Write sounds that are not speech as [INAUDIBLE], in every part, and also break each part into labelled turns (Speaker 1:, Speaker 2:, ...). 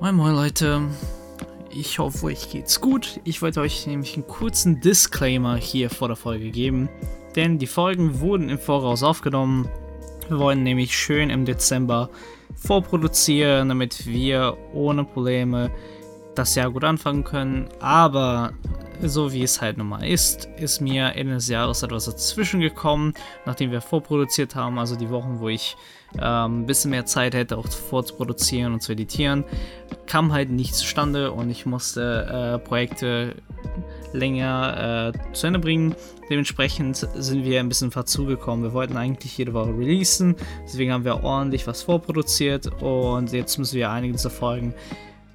Speaker 1: Moin Moin Leute, ich hoffe euch geht's gut. Ich wollte euch nämlich einen kurzen Disclaimer hier vor der Folge geben, denn die Folgen wurden im Voraus aufgenommen. Wir wollen nämlich schön im Dezember vorproduzieren, damit wir ohne Probleme das Jahr gut anfangen können. Aber so wie es halt nun mal ist, ist mir Ende des Jahres etwas dazwischen gekommen, nachdem wir vorproduziert haben, also die Wochen, wo ich ähm, ein bisschen mehr Zeit hätte, auch vorzuproduzieren und zu editieren, kam halt nicht zustande und ich musste äh, Projekte länger äh, zu Ende bringen. Dementsprechend sind wir ein bisschen verzugekommen. Wir wollten eigentlich jede Woche releasen, deswegen haben wir ordentlich was vorproduziert und jetzt müssen wir einige dieser Folgen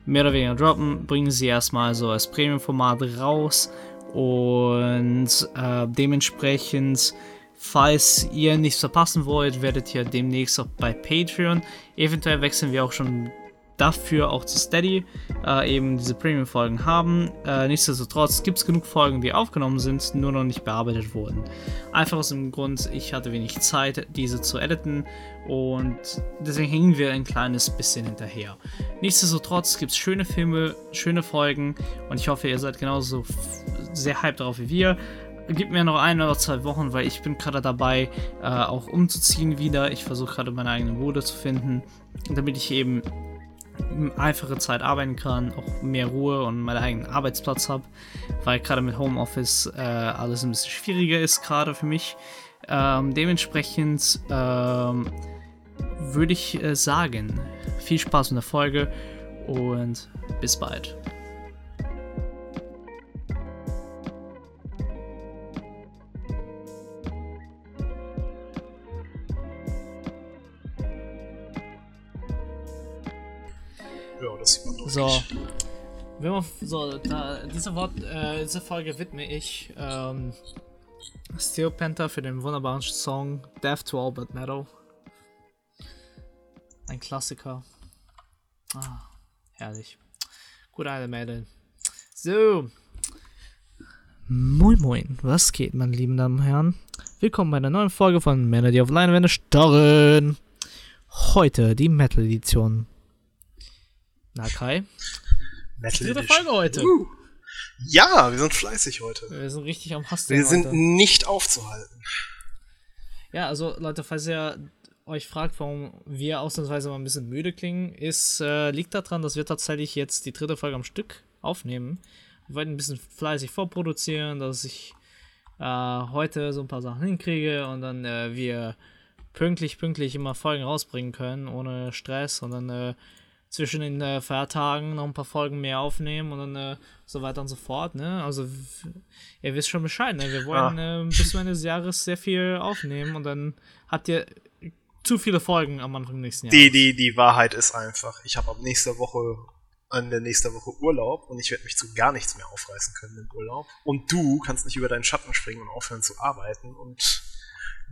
Speaker 1: mehr oder weniger droppen, bringen sie erstmal so als Premium-Format raus und äh, dementsprechend, falls ihr nichts verpassen wollt, werdet ihr demnächst auch bei Patreon. Eventuell wechseln wir auch schon dafür auch zu Steady äh, eben diese Premium-Folgen haben. Äh, nichtsdestotrotz gibt es genug Folgen, die aufgenommen sind, nur noch nicht bearbeitet wurden. Einfach aus dem Grund, ich hatte wenig Zeit, diese zu editen und deswegen hängen wir ein kleines bisschen hinterher. Nichtsdestotrotz gibt es schöne Filme, schöne Folgen und ich hoffe, ihr seid genauso sehr hyped darauf wie wir. Gib mir noch ein oder zwei Wochen, weil ich bin gerade dabei, äh, auch umzuziehen wieder. Ich versuche gerade meine eigene Bude zu finden, damit ich eben einfache Zeit arbeiten kann, auch mehr Ruhe und meinen eigenen Arbeitsplatz habe, weil gerade mit Homeoffice äh, alles ein bisschen schwieriger ist, gerade für mich. Ähm, dementsprechend ähm, würde ich äh, sagen, viel Spaß mit der Folge und bis bald. So. Wenn man, so, da, diese, Wort, äh, diese Folge widme ich ähm, Steel Panther für den wunderbaren Song Death to All But Metal. Ein Klassiker. Ah, herrlich. Gute alte Mädel. So. Moin Moin, was geht, meine lieben Damen und Herren? Willkommen bei einer neuen Folge von Männer, die auf Leinwände starren. Heute die Metal-Edition. Na Kai?
Speaker 2: Metal
Speaker 1: Dritte Folge heute.
Speaker 2: Uh. Ja, wir sind fleißig heute.
Speaker 1: Wir sind richtig am Hasteln
Speaker 2: Wir sind
Speaker 1: heute.
Speaker 2: nicht aufzuhalten.
Speaker 1: Ja, also Leute, falls ihr euch fragt, warum wir ausnahmsweise mal ein bisschen müde klingen, ist, äh, liegt daran, dass wir tatsächlich jetzt die dritte Folge am Stück aufnehmen. Wir wollten ein bisschen fleißig vorproduzieren, dass ich äh, heute so ein paar Sachen hinkriege und dann äh, wir pünktlich, pünktlich immer Folgen rausbringen können, ohne Stress und dann äh, zwischen den äh, Feiertagen noch ein paar Folgen mehr aufnehmen und dann äh, so weiter und so fort. Ne? Also ihr wisst schon Bescheid. Ne? Wir wollen
Speaker 2: Ah.
Speaker 1: äh, bis zum Ende des Jahres sehr viel aufnehmen und dann habt ihr zu viele Folgen am Anfang nächsten Jahres.
Speaker 2: Die, die, die Wahrheit ist einfach, ich habe ab nächster Woche an der nächster Woche Urlaub und ich werde mich zu gar nichts mehr aufreißen können im Urlaub. Und du kannst nicht über deinen Schatten springen und aufhören zu arbeiten. Und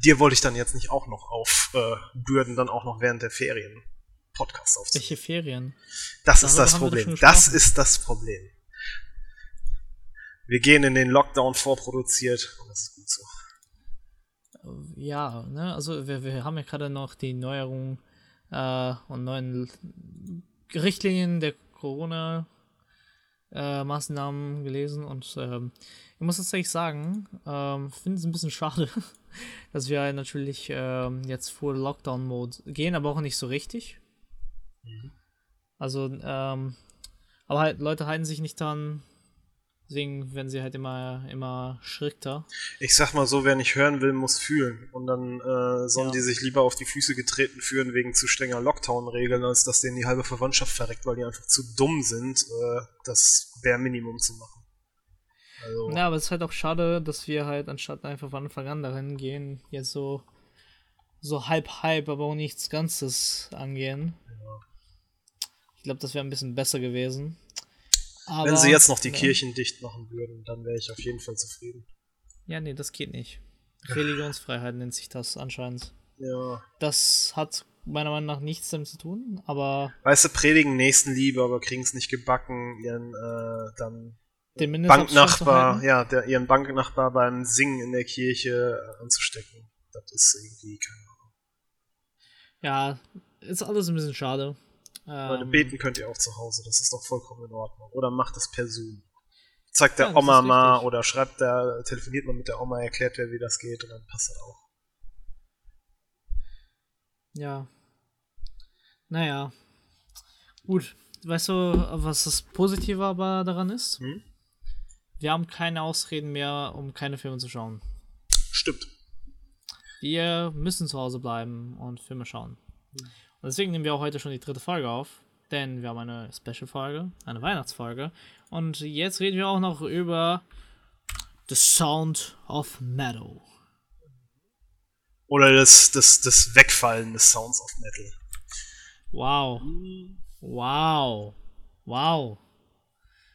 Speaker 2: dir wollte ich dann jetzt nicht auch noch aufbürden, dann auch noch während der Ferien Podcasts aufzunehmen.
Speaker 1: Welche Ferien?
Speaker 2: Das ist
Speaker 1: Darüber
Speaker 2: das
Speaker 1: wir doch
Speaker 2: Problem. Das ist das Problem. Wir gehen in den Lockdown vorproduziert und das ist gut so.
Speaker 1: Ja, ne? Also wir, wir haben ja gerade noch die Neuerungen äh, und neuen Richtlinien der Corona äh, Maßnahmen gelesen und ähm, ich muss tatsächlich sagen, ähm, finde es ein bisschen schade, [LAUGHS] dass wir natürlich ähm, jetzt Full Lockdown Mode gehen, aber auch nicht so richtig. Also, ähm, aber halt Leute halten sich nicht dran, deswegen werden sie halt immer immer strikter.
Speaker 2: Ich sag mal so, wer nicht hören will, muss fühlen. Und dann äh, sollen
Speaker 1: Ja.
Speaker 2: die sich lieber auf die Füße getreten fühlen wegen zu strenger Lockdown-Regeln, als dass denen die halbe Verwandtschaft verreckt, weil die einfach zu dumm sind, äh, das Bare Minimum zu machen. Also,
Speaker 1: Ja, aber es ist halt auch schade, dass wir halt anstatt einfach von Anfang an dahin gehen, jetzt so so halb halb, aber auch nichts Ganzes angehen. Ich glaube, das wäre ein bisschen besser gewesen. Aber,
Speaker 2: wenn sie jetzt noch die
Speaker 1: ja.
Speaker 2: Kirchen dicht machen würden, dann wäre ich auf jeden Fall zufrieden.
Speaker 1: Ja, nee, das geht nicht. Religionsfreiheit nennt sich das anscheinend.
Speaker 2: Ja.
Speaker 1: Das hat meiner Meinung nach nichts damit zu tun, aber
Speaker 2: Weißt du, predigen Nächstenliebe, aber kriegen es nicht gebacken, ihren äh, dann
Speaker 1: den
Speaker 2: Banknachbar, ja, der, ihren Banknachbar beim Singen in der Kirche äh, anzustecken. Das ist irgendwie keine Ahnung.
Speaker 1: Ja, ist alles ein bisschen schade.
Speaker 2: Leute,
Speaker 1: Ähm,
Speaker 2: beten könnt ihr auch zu Hause, das ist doch vollkommen in Ordnung. Oder macht es per Zoom. Zeigt der
Speaker 1: Ja, das
Speaker 2: Oma mal
Speaker 1: richtig.
Speaker 2: oder schreibt der, telefoniert mal mit der Oma, erklärt der, wie das geht und dann passt das auch.
Speaker 1: Ja. Naja. Gut. Weißt du, was das Positive aber daran ist?
Speaker 2: Hm?
Speaker 1: Wir haben keine Ausreden mehr, um keine Filme zu schauen.
Speaker 2: Stimmt.
Speaker 1: Wir müssen zu Hause bleiben und Filme schauen. Und deswegen nehmen wir auch heute schon die dritte Folge auf, denn wir haben eine Special-Folge, eine Weihnachtsfolge. Und jetzt reden wir auch noch über The Sound of Meadow.
Speaker 2: Oder das, das, das Wegfallen des Sounds of Metal.
Speaker 1: Wow. Wow. Wow.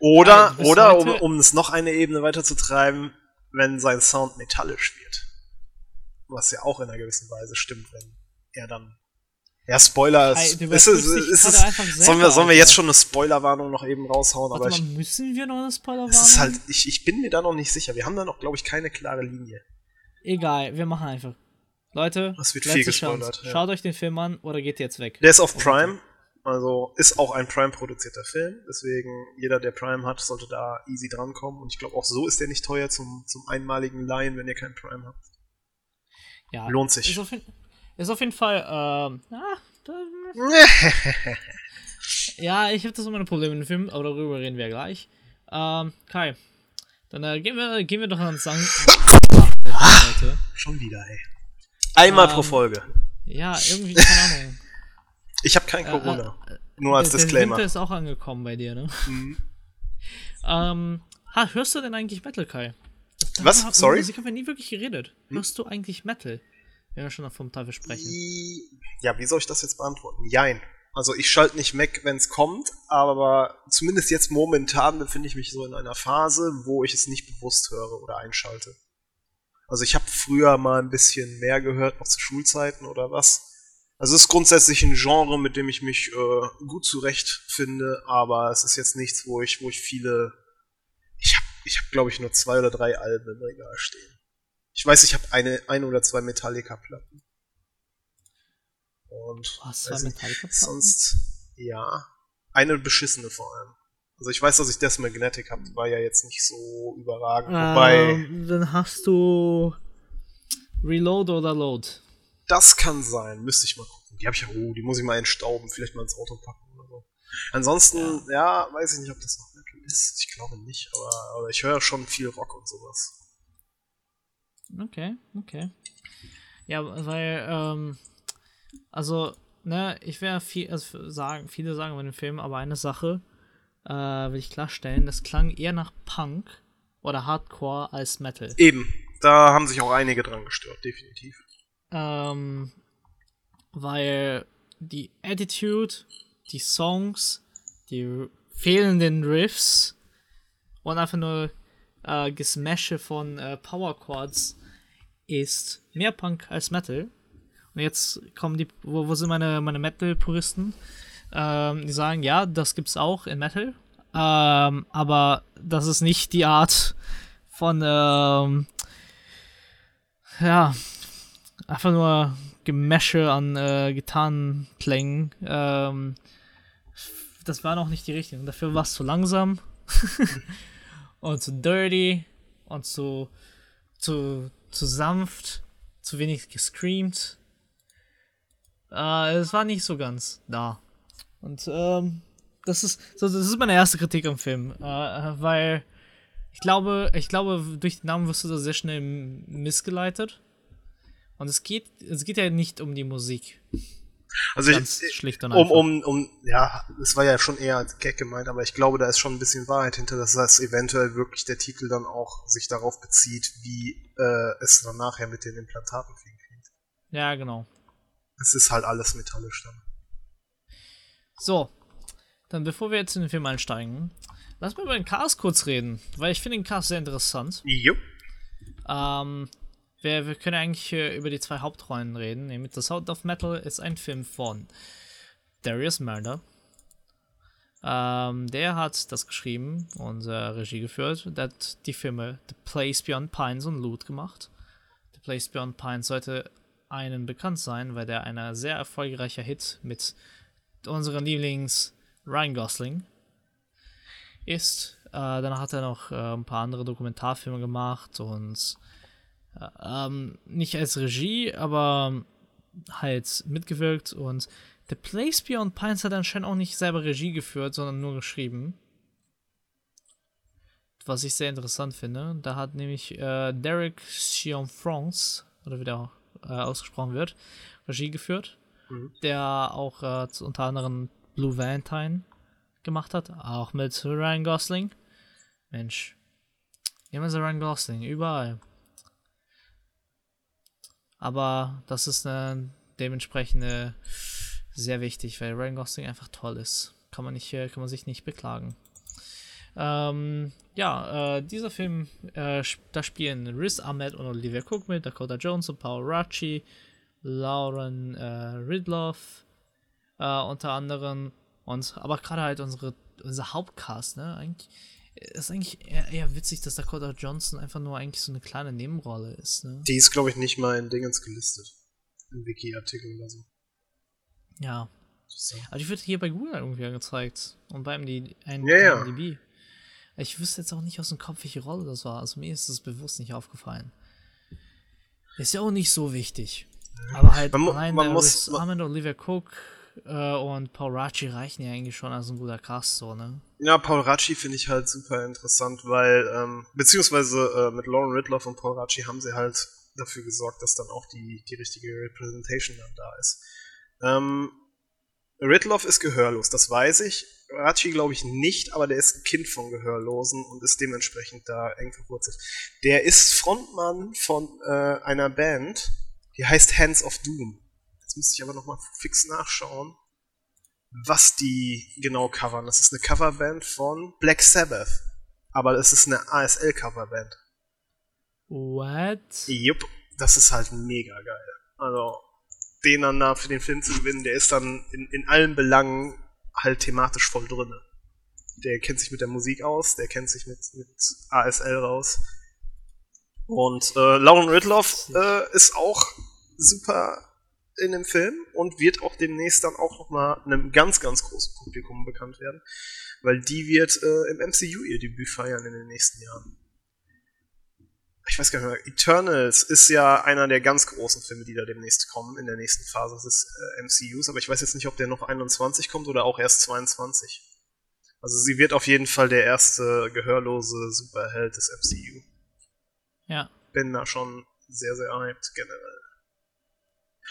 Speaker 2: Oder,
Speaker 1: bis
Speaker 2: oder um, um es noch eine Ebene weiter zu treiben, wenn sein Sound metallisch wird. Was ja auch in einer gewissen Weise stimmt, wenn er dann. Ja, Spoiler
Speaker 1: Hey,
Speaker 2: ist. ist, ist,
Speaker 1: einfach selber,
Speaker 2: sollen, wir, sollen wir jetzt schon eine Spoilerwarnung noch eben raushauen?
Speaker 1: Warte
Speaker 2: aber
Speaker 1: mal,
Speaker 2: ich,
Speaker 1: müssen wir noch eine Spoiler
Speaker 2: es ist halt, ich, ich bin mir da noch nicht sicher. Wir haben da noch, glaube ich, keine klare Linie.
Speaker 1: Egal, wir machen einfach. Leute,
Speaker 2: Es wird viel gespoilert, ja.
Speaker 1: Schaut euch den Film an oder geht jetzt weg.
Speaker 2: Der ist auf Prime, also ist auch ein Prime-produzierter Film. Deswegen, jeder, der Prime hat, sollte da easy drankommen. Und ich glaube, auch so ist der nicht teuer zum, zum einmaligen Leihen, wenn ihr kein Prime habt.
Speaker 1: Ja,
Speaker 2: Lohnt sich.
Speaker 1: Ist auf, jeden- ist auf jeden Fall, ähm, ah, da, [LAUGHS] ja, ich habe das immer ein Problem mit dem Film, aber darüber reden wir ja gleich. Ähm, Kai, dann äh, gehen, wir, gehen wir doch ans Sang. Leute.
Speaker 2: Schon wieder, ey. Einmal
Speaker 1: Ähm,
Speaker 2: pro Folge.
Speaker 1: Ja, irgendwie, keine Ahnung. [LAUGHS]
Speaker 2: Ich habe kein
Speaker 1: Äh,
Speaker 2: Corona.
Speaker 1: äh,
Speaker 2: Nur als
Speaker 1: der,
Speaker 2: Disclaimer.
Speaker 1: Der Winter ist auch angekommen bei dir, ne?
Speaker 2: Mhm.
Speaker 1: Ähm, ha, hörst du denn eigentlich Metal, Kai?
Speaker 2: Was?
Speaker 1: Darüber-
Speaker 2: Sorry?
Speaker 1: Musik haben wir nie wirklich geredet.
Speaker 2: Hm?
Speaker 1: Hörst du eigentlich Metal? Wenn wir schon noch vom Teufel sprechen.
Speaker 2: Ja, wie soll ich das jetzt beantworten? Jein. Also ich schalte nicht weg, wenn es kommt, aber zumindest jetzt momentan befinde ich mich so in einer Phase, wo ich es nicht bewusst höre oder einschalte. Also ich habe früher mal ein bisschen mehr gehört, noch zu Schulzeiten oder was. Also es ist grundsätzlich ein Genre, mit dem ich mich äh, gut zurechtfinde, aber es ist jetzt nichts, wo ich, wo ich viele. Ich habe, ich hab, glaube ich, nur zwei oder drei Alben im Regal stehen. Ich weiß, ich habe eine, ein oder zwei Metallica-Platten. Und
Speaker 1: Was
Speaker 2: weiß
Speaker 1: war
Speaker 2: nicht,
Speaker 1: Metallica?
Speaker 2: sonst, ja, eine beschissene vor allem. Also ich weiß, dass ich Death Magnetic habe, war ja jetzt nicht so überragend. Wobei,
Speaker 1: Ähm, dann hast du Reload oder Load.
Speaker 2: das kann sein, müsste ich mal gucken. Die habe ich ja, oh, die muss ich mal entstauben, vielleicht mal ins Auto packen oder so. Ansonsten, ja, weiß ich nicht, ob das noch Metal ist. Ich glaube nicht, aber, aber ich höre schon viel Rock und sowas.
Speaker 1: Okay, okay. Ja, weil, ähm, also, ne, ich werde viel, also sagen, viele sagen bei dem Film, aber eine Sache äh, will ich klarstellen, das klang eher nach Punk oder Hardcore als Metal.
Speaker 2: Eben, da haben sich auch einige dran gestört, definitiv.
Speaker 1: Ähm, weil die Attitude, die Songs, die fehlenden Riffs und einfach nur äh, Gesmashe von äh, Power Chords ist mehr Punk als Metal. Und jetzt kommen die, wo, wo sind meine, meine Metal-Puristen? Ähm, die sagen, ja, das gibt's auch in Metal. Ähm, aber das ist nicht die Art von, ähm, ja, einfach nur Gemäsche an äh, Gitarrenklängen. Ähm, das war noch nicht die Richtung. Dafür war es zu langsam [LAUGHS] und zu dirty und zu, zu, zu sanft, zu wenig gescreamt. Äh, es war nicht so ganz da. Und ähm, das ist so, das ist meine erste Kritik am Film, äh, weil ich glaube, ich glaube, durch den Namen wirst du da sehr schnell missgeleitet. Und es geht, es geht ja nicht um die Musik.
Speaker 2: Also
Speaker 1: Ganz
Speaker 2: ich,
Speaker 1: schlicht und
Speaker 2: um, um, um, ja, es war ja schon eher als Gag gemeint, aber ich glaube, da ist schon ein bisschen Wahrheit hinter, dass das eventuell wirklich der Titel dann auch sich darauf bezieht, wie äh, es dann nachher mit den Implantaten klingt.
Speaker 1: Ja, genau.
Speaker 2: Es ist halt alles metallisch dann.
Speaker 1: So, dann bevor wir jetzt in den Film einsteigen, lass mal über den Cast kurz reden, weil ich finde den Cast sehr interessant.
Speaker 2: Jo.
Speaker 1: Ähm, wir, wir können eigentlich über die zwei Hauptrollen reden, nämlich The Sound of Metal ist ein Film von Darius Murder. Ähm, der hat das geschrieben und äh, Regie geführt. Der hat die Filme The Place Beyond Pines und Loot gemacht. The Place Beyond Pines sollte einen bekannt sein, weil der ein sehr erfolgreicher Hit mit unseren Lieblings Ryan Gosling ist. Äh, danach hat er noch äh, ein paar andere Dokumentarfilme gemacht und ähm, nicht als Regie, aber halt mitgewirkt und The Place Beyond Pines hat anscheinend auch nicht selber Regie geführt, sondern nur geschrieben. Was ich sehr interessant finde. Da hat nämlich äh, Derek Cianfrance, oder wie der äh, ausgesprochen wird, Regie geführt. Mhm. Der auch äh, unter anderem Blue Valentine gemacht hat. Auch mit Ryan Gosling. Mensch. Immer so Ryan Gosling, überall. Aber das ist eine dementsprechende sehr wichtig, weil Ryan Gosling einfach toll ist. Kann man, nicht, kann man sich nicht beklagen. Ähm, ja, äh, dieser Film, äh, da spielen Riz Ahmed und Olivia Cook mit, Dakota Jones und Paul Rachi, Lauren äh, Ridloff äh, unter anderem und aber gerade halt unsere unser Hauptcast, ne, eigentlich ist eigentlich eher, eher, witzig, dass Dakota Johnson einfach nur eigentlich so eine kleine Nebenrolle ist, ne?
Speaker 2: Die ist glaube ich nicht mal in Dingens gelistet. Im Wiki-Artikel oder so.
Speaker 1: Ja. Aber die wird hier bei Google irgendwie angezeigt. Und beim die ein
Speaker 2: ja, ja.
Speaker 1: Ich wüsste jetzt auch nicht aus dem Kopf, welche Rolle das war. Also mir ist es bewusst nicht aufgefallen. Ist ja auch nicht so wichtig. Aber halt
Speaker 2: man, rein man muss,
Speaker 1: Armin, Olivia Cook äh, und Paul Raci reichen ja eigentlich schon als ein guter Cast, so, ne?
Speaker 2: Ja, Paul Raci finde ich halt super interessant, weil, ähm, beziehungsweise äh, mit Lauren Ridloff und Paul Raci haben sie halt dafür gesorgt, dass dann auch die, die richtige Representation dann da ist. Ähm, Ridloff ist gehörlos, das weiß ich. Rachi glaube ich nicht, aber der ist ein Kind von Gehörlosen und ist dementsprechend da eng verwurzelt. Der ist Frontmann von äh, einer Band, die heißt Hands of Doom. Jetzt müsste ich aber nochmal fix nachschauen, was die genau covern. Das ist eine Coverband von Black Sabbath. Aber es ist eine ASL-Coverband.
Speaker 1: What?
Speaker 2: Jupp, das ist halt mega geil. Also, den dann da für den Film zu gewinnen, der ist dann in, in allen Belangen halt thematisch voll drinne. Der kennt sich mit der Musik aus, der kennt sich mit, mit ASL raus. Und äh, Lauren Ridloff äh, ist auch super in dem Film und wird auch demnächst dann auch nochmal einem ganz, ganz großen Publikum bekannt werden, weil die wird äh, im MCU ihr Debüt feiern in den nächsten Jahren ich weiß gar nicht mehr, Eternals ist ja einer der ganz großen Filme, die da demnächst kommen, in der nächsten Phase des äh, MCUs, aber ich weiß jetzt nicht, ob der noch 21 kommt oder auch erst 22. Also sie wird auf jeden Fall der erste gehörlose Superheld des MCU.
Speaker 1: Ja.
Speaker 2: Bin da schon sehr, sehr hyped generell.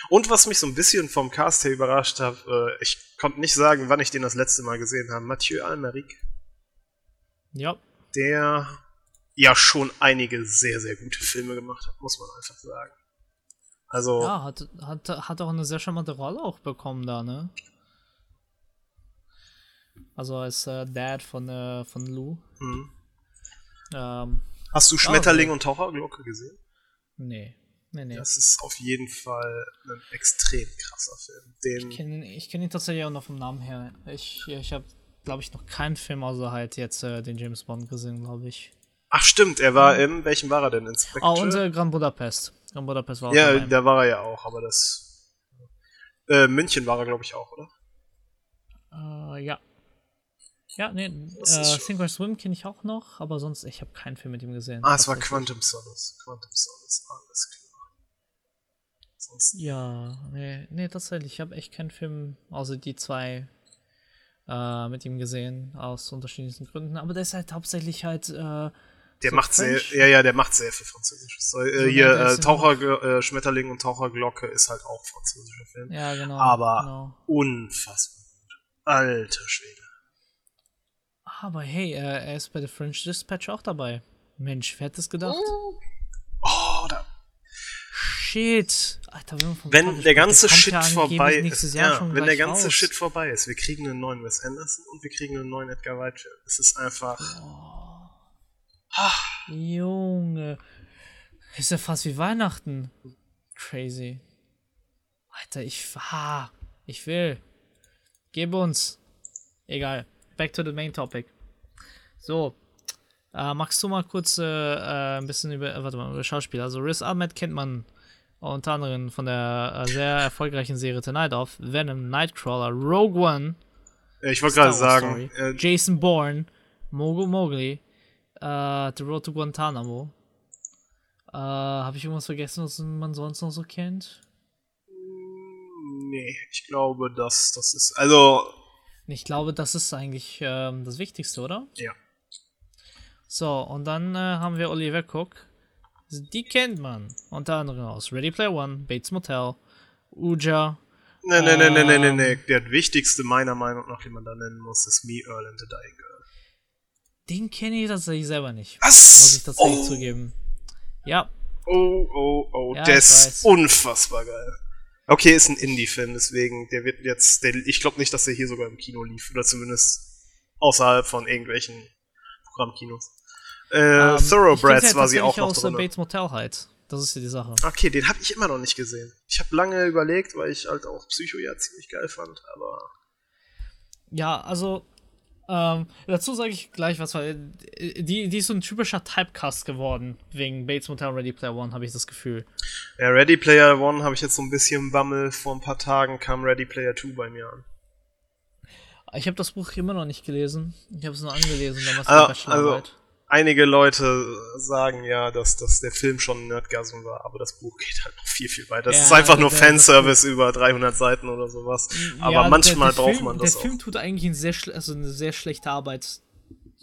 Speaker 2: Und was mich so ein bisschen vom Cast her überrascht hat, äh, ich konnte nicht sagen, wann ich den das letzte Mal gesehen habe. Mathieu Almeric.
Speaker 1: Ja.
Speaker 2: Der ja schon einige sehr, sehr gute Filme gemacht hat, muss man einfach sagen. Also.
Speaker 1: Ja, hat, hat, hat auch eine sehr charmante Rolle auch bekommen da, ne? Also als äh, Dad von, äh, von Lou.
Speaker 2: Mhm. Ähm, Hast du Schmetterling also, und Taucherglocke gesehen?
Speaker 1: Nee. Nee, nee.
Speaker 2: Das ist auf jeden Fall ein extrem krasser Film. Den
Speaker 1: ich kenne ihn, kenn ihn tatsächlich auch noch vom Namen her. Ich, ich habe, glaube ich, noch keinen Film außer halt jetzt äh, den James Bond gesehen, glaube ich.
Speaker 2: Ach stimmt, er war im, welchem war er denn?
Speaker 1: Inspector? Oh, unser Grand Budapest. Grand Budapest
Speaker 2: war Ja, da war er ja auch, aber das. Äh, München war er, glaube ich, auch, oder?
Speaker 1: Äh, ja. Ja, nee, äh, Sink or Swim kenne ich auch noch, aber sonst, ich habe keinen Film mit ihm gesehen.
Speaker 2: Ah, es war Quantum Solace. Quantum Solace, alles klar.
Speaker 1: Sonst. Ja, nee, nee, tatsächlich, ich habe echt keinen Film, außer die zwei äh, mit ihm gesehen, aus unterschiedlichsten Gründen. Aber der ist halt hauptsächlich halt äh,
Speaker 2: der so macht French. sehr, ja, ja, der macht sehr viel Französisches. So, äh, hier, äh, Taucher, äh, Schmetterling und Taucherglocke ist halt auch französischer Film.
Speaker 1: Ja, genau.
Speaker 2: Aber
Speaker 1: genau.
Speaker 2: unfassbar gut. Alter Schwede.
Speaker 1: Aber hey, äh, er ist bei The French Dispatch auch dabei. Mensch, wer hätte es gedacht?
Speaker 2: Oh, da.
Speaker 1: Shit. Alter,
Speaker 2: wenn, der ganze Shit ja vorbei ist, ja, wenn der ganze raus. Shit vorbei ist, wir kriegen einen neuen Wes Anderson und wir kriegen einen neuen Edgar Wright. Es ist einfach. Oh.
Speaker 1: Junge. Ist ja fast wie Weihnachten. Crazy. Alter, ich. Ah, ich will. Gib uns. Egal. Back to the main topic. So. Äh, magst du mal kurz äh, äh ein bisschen über, äh, warte mal, über Schauspieler? Also Riz Ahmed kennt man Unter anderem von der äh, sehr erfolgreichen Serie Tonight Off, Venom, Nightcrawler, Rogue One.
Speaker 2: Ich wollte gerade sagen,
Speaker 1: äh, Jason Bourne, Mogo Mowgli, äh, The Road to Guantanamo. Äh, Habe ich irgendwas vergessen, was man sonst noch so kennt?
Speaker 2: Nee, ich glaube, dass das ist. Also.
Speaker 1: Ich glaube, das ist eigentlich ähm, das Wichtigste, oder?
Speaker 2: Ja.
Speaker 1: So, und dann äh, haben wir Oliver Cook. Die kennt man. Unter anderem aus Ready Player One, Bates Motel, Uja.
Speaker 2: Nee, nee, nee, nee, nee, nee, nee. Der wichtigste meiner Meinung nach, den man da nennen muss, ist Me, Earl and the Dying Girl.
Speaker 1: Den kenne ich tatsächlich selber nicht.
Speaker 2: Was?
Speaker 1: Muss ich tatsächlich
Speaker 2: oh.
Speaker 1: zugeben. Ja.
Speaker 2: Oh, oh, oh.
Speaker 1: Ja,
Speaker 2: der ist unfassbar geil. Okay, ist ein Indie-Film, deswegen, der wird jetzt, der, ich glaube nicht, dass der hier sogar im Kino lief, oder zumindest außerhalb von irgendwelchen Programmkinos. Äh,
Speaker 1: Ähm, ich
Speaker 2: Thoroughbreds
Speaker 1: ja
Speaker 2: war sie auch noch
Speaker 1: aus
Speaker 2: drin.
Speaker 1: Bates Motel halt. Das ist ja die Sache.
Speaker 2: Okay, den habe ich immer noch nicht gesehen. Ich habe lange überlegt, weil ich halt auch Psycho ja ziemlich geil fand, aber
Speaker 1: Ja, also ähm, dazu sage ich gleich was, weil äh, die, die ist so ein typischer Typecast geworden, wegen Bates Motel und Ready Player One, habe ich das Gefühl.
Speaker 2: ja, Ready Player One habe ich jetzt so ein bisschen Bammel. Vor ein paar Tagen kam Ready Player 2 bei mir an.
Speaker 1: Ich habe das Buch immer noch nicht gelesen. Ich habe es nur angelesen, damals
Speaker 2: Ah,
Speaker 1: in der Bachelorarbeit.
Speaker 2: Einige Leute sagen ja, dass, dass der Film schon ein Nerdgasm war, aber das Buch geht halt noch viel, viel weiter. Es
Speaker 1: Ja,
Speaker 2: ist einfach nur
Speaker 1: der- der-
Speaker 2: Fanservice über 300 Seiten oder sowas. Aber
Speaker 1: Ja,
Speaker 2: manchmal
Speaker 1: der, der
Speaker 2: braucht
Speaker 1: Film,
Speaker 2: man das
Speaker 1: Der
Speaker 2: auch.
Speaker 1: Film tut eigentlich eine sehr, also eine sehr schlechte Arbeit.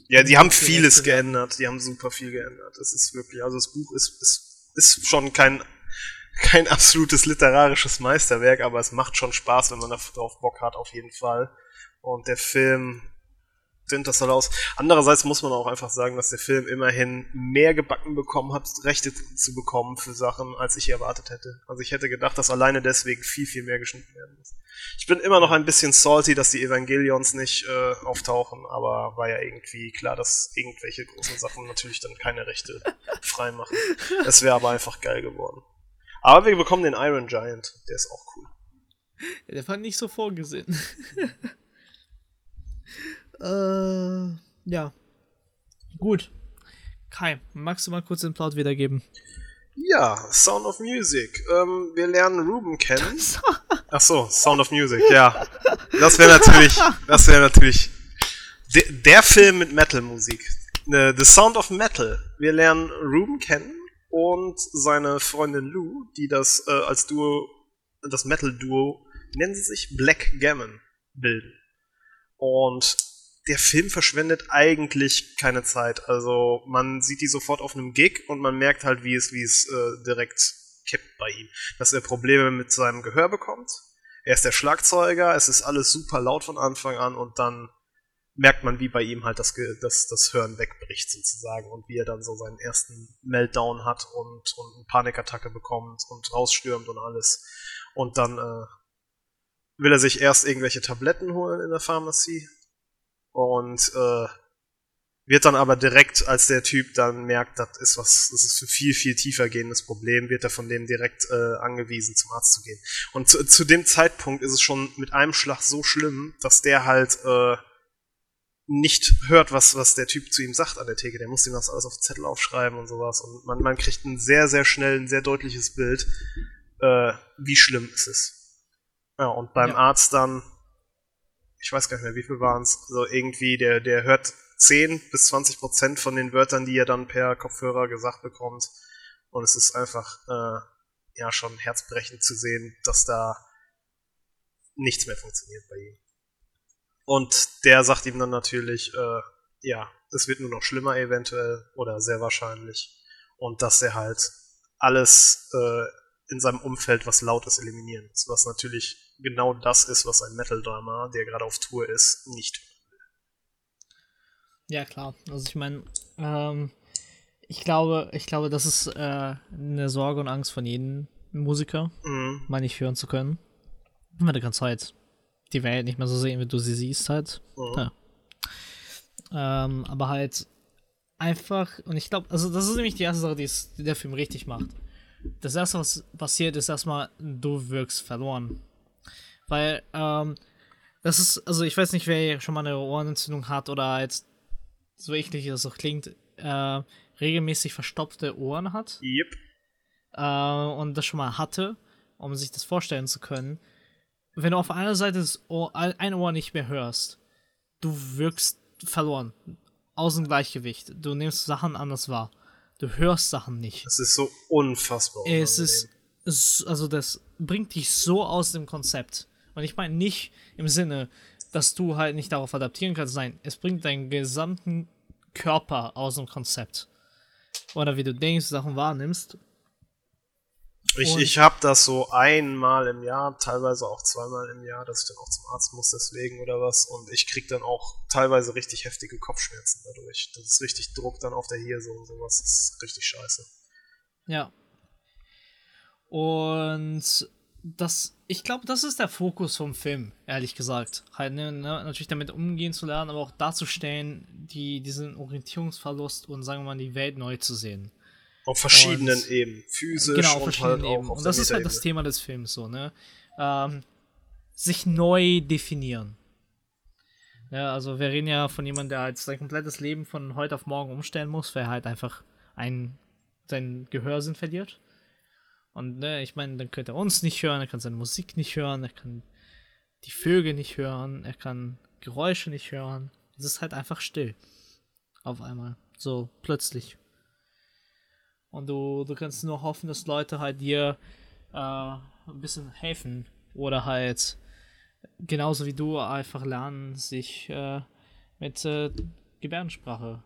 Speaker 2: Ja, die haben vieles geändert. Die haben super viel geändert. Es ist wirklich, also das Buch ist, ist, ist schon kein, kein absolutes literarisches Meisterwerk, aber es macht schon Spaß, wenn man darauf Bock hat, auf jeden Fall. Und der Film sind das soll aus. Andererseits muss man auch einfach sagen, dass der Film immerhin mehr gebacken bekommen hat, Rechte zu bekommen für Sachen, als ich erwartet hätte. Also ich hätte gedacht, dass alleine deswegen viel, viel mehr geschnitten werden muss. Ich bin immer noch ein bisschen salty, dass die Evangelions nicht äh, auftauchen, aber war ja irgendwie klar, dass irgendwelche großen Sachen natürlich dann keine Rechte [LAUGHS] frei machen. Es wäre aber einfach geil geworden. Aber wir bekommen den Iron Giant, der ist auch cool.
Speaker 1: Der fand nicht so vorgesehen. [LAUGHS] äh, ja. Gut. Kai, magst du mal kurz den Plot wiedergeben?
Speaker 2: Ja, Sound of Music. Ähm, wir lernen Ruben kennen. [LAUGHS] Ach so, Sound of Music, ja. Das wäre natürlich, das wäre natürlich der, der Film mit Metal-Musik. The Sound of Metal. Wir lernen Ruben kennen und seine Freundin Lou, die das äh, als Duo, das Metal-Duo, nennen sie sich Black Gammon, bilden. Und der Film verschwendet eigentlich keine Zeit. Also man sieht die sofort auf einem Gig und man merkt halt, wie es, wie es äh, direkt kippt bei ihm. Dass er Probleme mit seinem Gehör bekommt. Er ist der Schlagzeuger, es ist alles super laut von Anfang an und dann merkt man, wie bei ihm halt das, das, das Hören wegbricht sozusagen und wie er dann so seinen ersten Meltdown hat und, und eine Panikattacke bekommt und rausstürmt und alles. Und dann äh, will er sich erst irgendwelche Tabletten holen in der Pharmazie und äh, wird dann aber direkt, als der Typ dann merkt, das ist was, das ist ein viel, viel tiefer gehendes Problem, wird er von dem direkt äh, angewiesen, zum Arzt zu gehen. Und zu, zu dem Zeitpunkt ist es schon mit einem Schlag so schlimm, dass der halt äh, nicht hört, was, was der Typ zu ihm sagt an der Theke. Der muss ihm das alles auf Zettel aufschreiben und sowas. Und man, man kriegt ein sehr, sehr schnell, ein sehr deutliches Bild, äh, wie schlimm es ist. Ja, und beim
Speaker 1: Ja.
Speaker 2: Arzt dann, ich weiß gar nicht mehr, wie viel waren es, so irgendwie, der, der hört 10 bis 20 Prozent von den Wörtern, die er dann per Kopfhörer gesagt bekommt. Und es ist einfach, äh, ja, schon herzbrechend zu sehen, dass da nichts mehr funktioniert bei ihm. Und der sagt ihm dann natürlich, äh, ja, es wird nur noch schlimmer eventuell oder sehr wahrscheinlich. Und dass er halt alles äh, in seinem Umfeld, was laut ist, eliminieren muss. Was natürlich genau das ist, was ein Metal-Drama, der gerade auf Tour ist, nicht.
Speaker 1: Ja, klar. Also ich meine, ähm, ich glaube, ich glaube, das ist äh, eine Sorge und Angst von jedem Musiker,
Speaker 2: Mhm.
Speaker 1: mal nicht hören zu können. Weil du kannst halt die Welt nicht mehr so sehen, wie du sie siehst halt.
Speaker 2: Mhm.
Speaker 1: Ja. Ähm, aber halt einfach, und ich glaube, also das ist nämlich die erste Sache, die, es, die der Film richtig macht. Das erste, was passiert, ist erstmal, du wirkst verloren. Weil, ähm, das ist, also ich weiß nicht, wer schon mal eine Ohrenentzündung hat oder halt, so eklig das auch klingt, äh, regelmäßig verstopfte Ohren hat.
Speaker 2: Yep.
Speaker 1: äh, und das schon mal hatte, um sich das vorstellen zu können, wenn du auf einer Seite das Ohr, ein Ohr nicht mehr hörst, du wirkst verloren. Aus dem Gleichgewicht. Du nimmst Sachen anders wahr. Du hörst Sachen nicht.
Speaker 2: Es ist so unfassbar.
Speaker 1: Es ist, also das bringt dich so aus dem Konzept. Und ich meine nicht im Sinne, dass du halt nicht darauf adaptieren kannst. Nein, es bringt deinen gesamten Körper aus dem Konzept. Oder wie du denkst, Sachen wahrnimmst.
Speaker 2: Ich, ich habe das so einmal im Jahr, teilweise auch zweimal im Jahr, dass ich dann auch zum Arzt muss deswegen oder was. Und ich krieg dann auch teilweise richtig heftige Kopfschmerzen dadurch. Das ist richtig Druck dann auf der Hirse und sowas. Das ist richtig scheiße.
Speaker 1: Ja. Und das, ich glaube, das ist der Fokus vom Film, ehrlich gesagt. Halt, ne, ne, natürlich damit umgehen zu lernen, aber auch darzustellen, die, diesen Orientierungsverlust und sagen wir mal, die Welt neu zu sehen.
Speaker 2: Auf verschiedenen und, Ebenen. Physisch
Speaker 1: genau, auf verschiedenen halt Ebenen. Und das ist halt das Thema des Films so, ne? Ähm, sich neu definieren. Ja, also wir reden ja von jemandem, der halt sein komplettes Leben von heute auf morgen umstellen muss, weil er halt einfach ein, sein Gehörsinn verliert. Und ne, ich meine, dann könnte er uns nicht hören, er kann seine Musik nicht hören, er kann die Vögel nicht hören, er kann Geräusche nicht hören. Es ist halt einfach still. Auf einmal. So, plötzlich. Und du, du kannst nur hoffen, dass Leute halt dir äh, ein bisschen helfen. Oder halt genauso wie du einfach lernen, sich äh, mit äh, Gebärdensprache.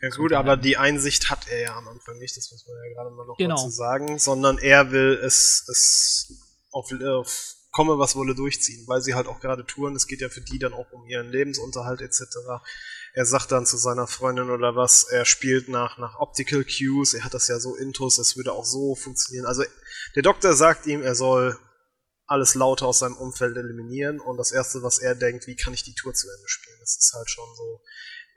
Speaker 2: Ja gut, aber die Einsicht hat er ja am Anfang nicht, das muss man ja gerade mal noch genau. mal zu sagen, sondern er will es, es auf, auf komme was wolle durchziehen, weil sie halt auch gerade touren. Es geht ja für die dann auch um ihren Lebensunterhalt etc er sagt dann zu seiner Freundin oder was, er spielt nach, nach Optical Cues, er hat das ja so intus, es würde auch so funktionieren. Also der Doktor sagt ihm, er soll alles Laute aus seinem Umfeld eliminieren und das Erste, was er denkt, wie kann ich die Tour zu Ende spielen? Das ist halt schon so.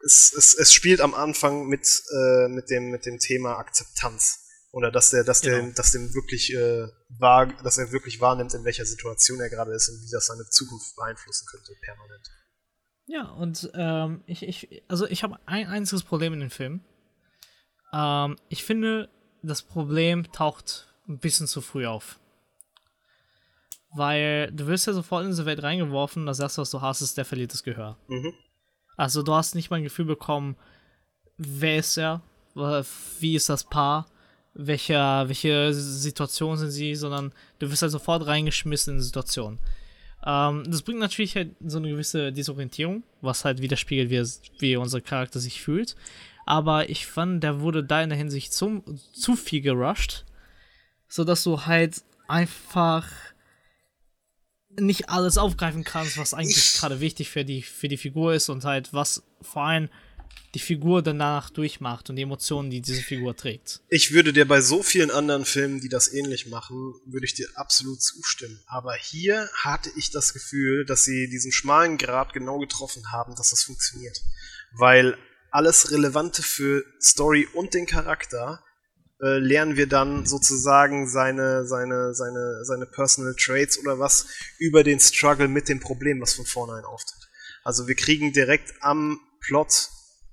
Speaker 2: Es, es, es spielt am Anfang mit, äh, mit, dem, mit dem Thema Akzeptanz. Oder dass der, dass genau. der, dass dem wirklich äh, wahr, dass er wirklich wahrnimmt, in welcher Situation er gerade ist und wie das seine Zukunft beeinflussen könnte, permanent.
Speaker 1: Ja, und ähm, ich, ich, also ich habe ein einziges Problem in dem Film. Ähm, ich finde, das Problem taucht ein bisschen zu früh auf. Weil du wirst ja sofort in diese Welt reingeworfen, das erste, was du hast, ist, der verliert das Gehör. Mhm. Also du hast nicht mal ein Gefühl bekommen, wer ist er, wie ist das Paar, welche, welche Situation sind sie, sondern du wirst halt sofort reingeschmissen in die Situation. Ähm, das bringt natürlich halt so eine gewisse Desorientierung, was halt widerspiegelt, wie, wie unser Charakter sich fühlt. Aber ich fand, der wurde da in der Hinsicht zum, zu viel gerusht, sodass du halt einfach nicht alles aufgreifen kannst, was eigentlich gerade wichtig für die, für die Figur ist und halt was vor allem die Figur danach durchmacht und die Emotionen, die diese Figur trägt.
Speaker 2: Ich würde dir bei so vielen anderen Filmen, die das ähnlich machen, würde ich dir absolut zustimmen. Aber hier hatte ich das Gefühl, dass sie diesen schmalen Grad genau getroffen haben, dass das funktioniert. Weil alles Relevante für Story und den Charakter äh, lernen wir dann sozusagen seine, seine, seine, seine Personal Traits oder was über den Struggle mit dem Problem, was von vornherein auftritt. Also wir kriegen direkt am Plot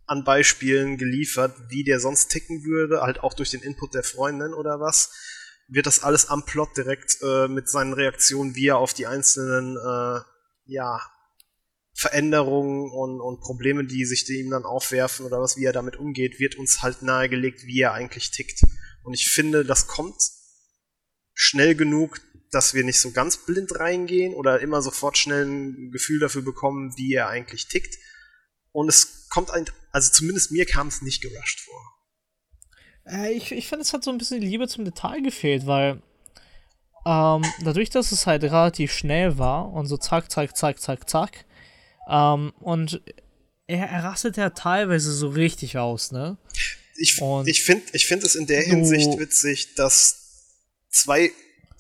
Speaker 2: an Beispielen geliefert, wie der sonst ticken würde, halt auch durch den Input der Freundin oder was, wird das alles am Plot direkt äh, mit seinen Reaktionen, wie er auf die einzelnen äh, ja, Veränderungen und, und Probleme, die sich ihm dann aufwerfen oder was, wie er damit umgeht, wird uns halt nahegelegt, wie er eigentlich tickt. Und ich finde, das kommt schnell genug, dass wir nicht so ganz blind reingehen oder immer sofort schnell ein Gefühl dafür bekommen, wie er eigentlich tickt. Und es kommt ein, also zumindest mir kam es nicht gerusht vor.
Speaker 1: Äh, ich ich finde, es hat so ein bisschen Liebe zum Detail gefehlt, weil ähm, dadurch, dass es halt relativ schnell war und so zack, zack, zack, zack, zack, ähm, und er, er rastet ja teilweise so richtig aus, ne?
Speaker 2: Ich, ich finde ich find es in der Hinsicht witzig, dass zwei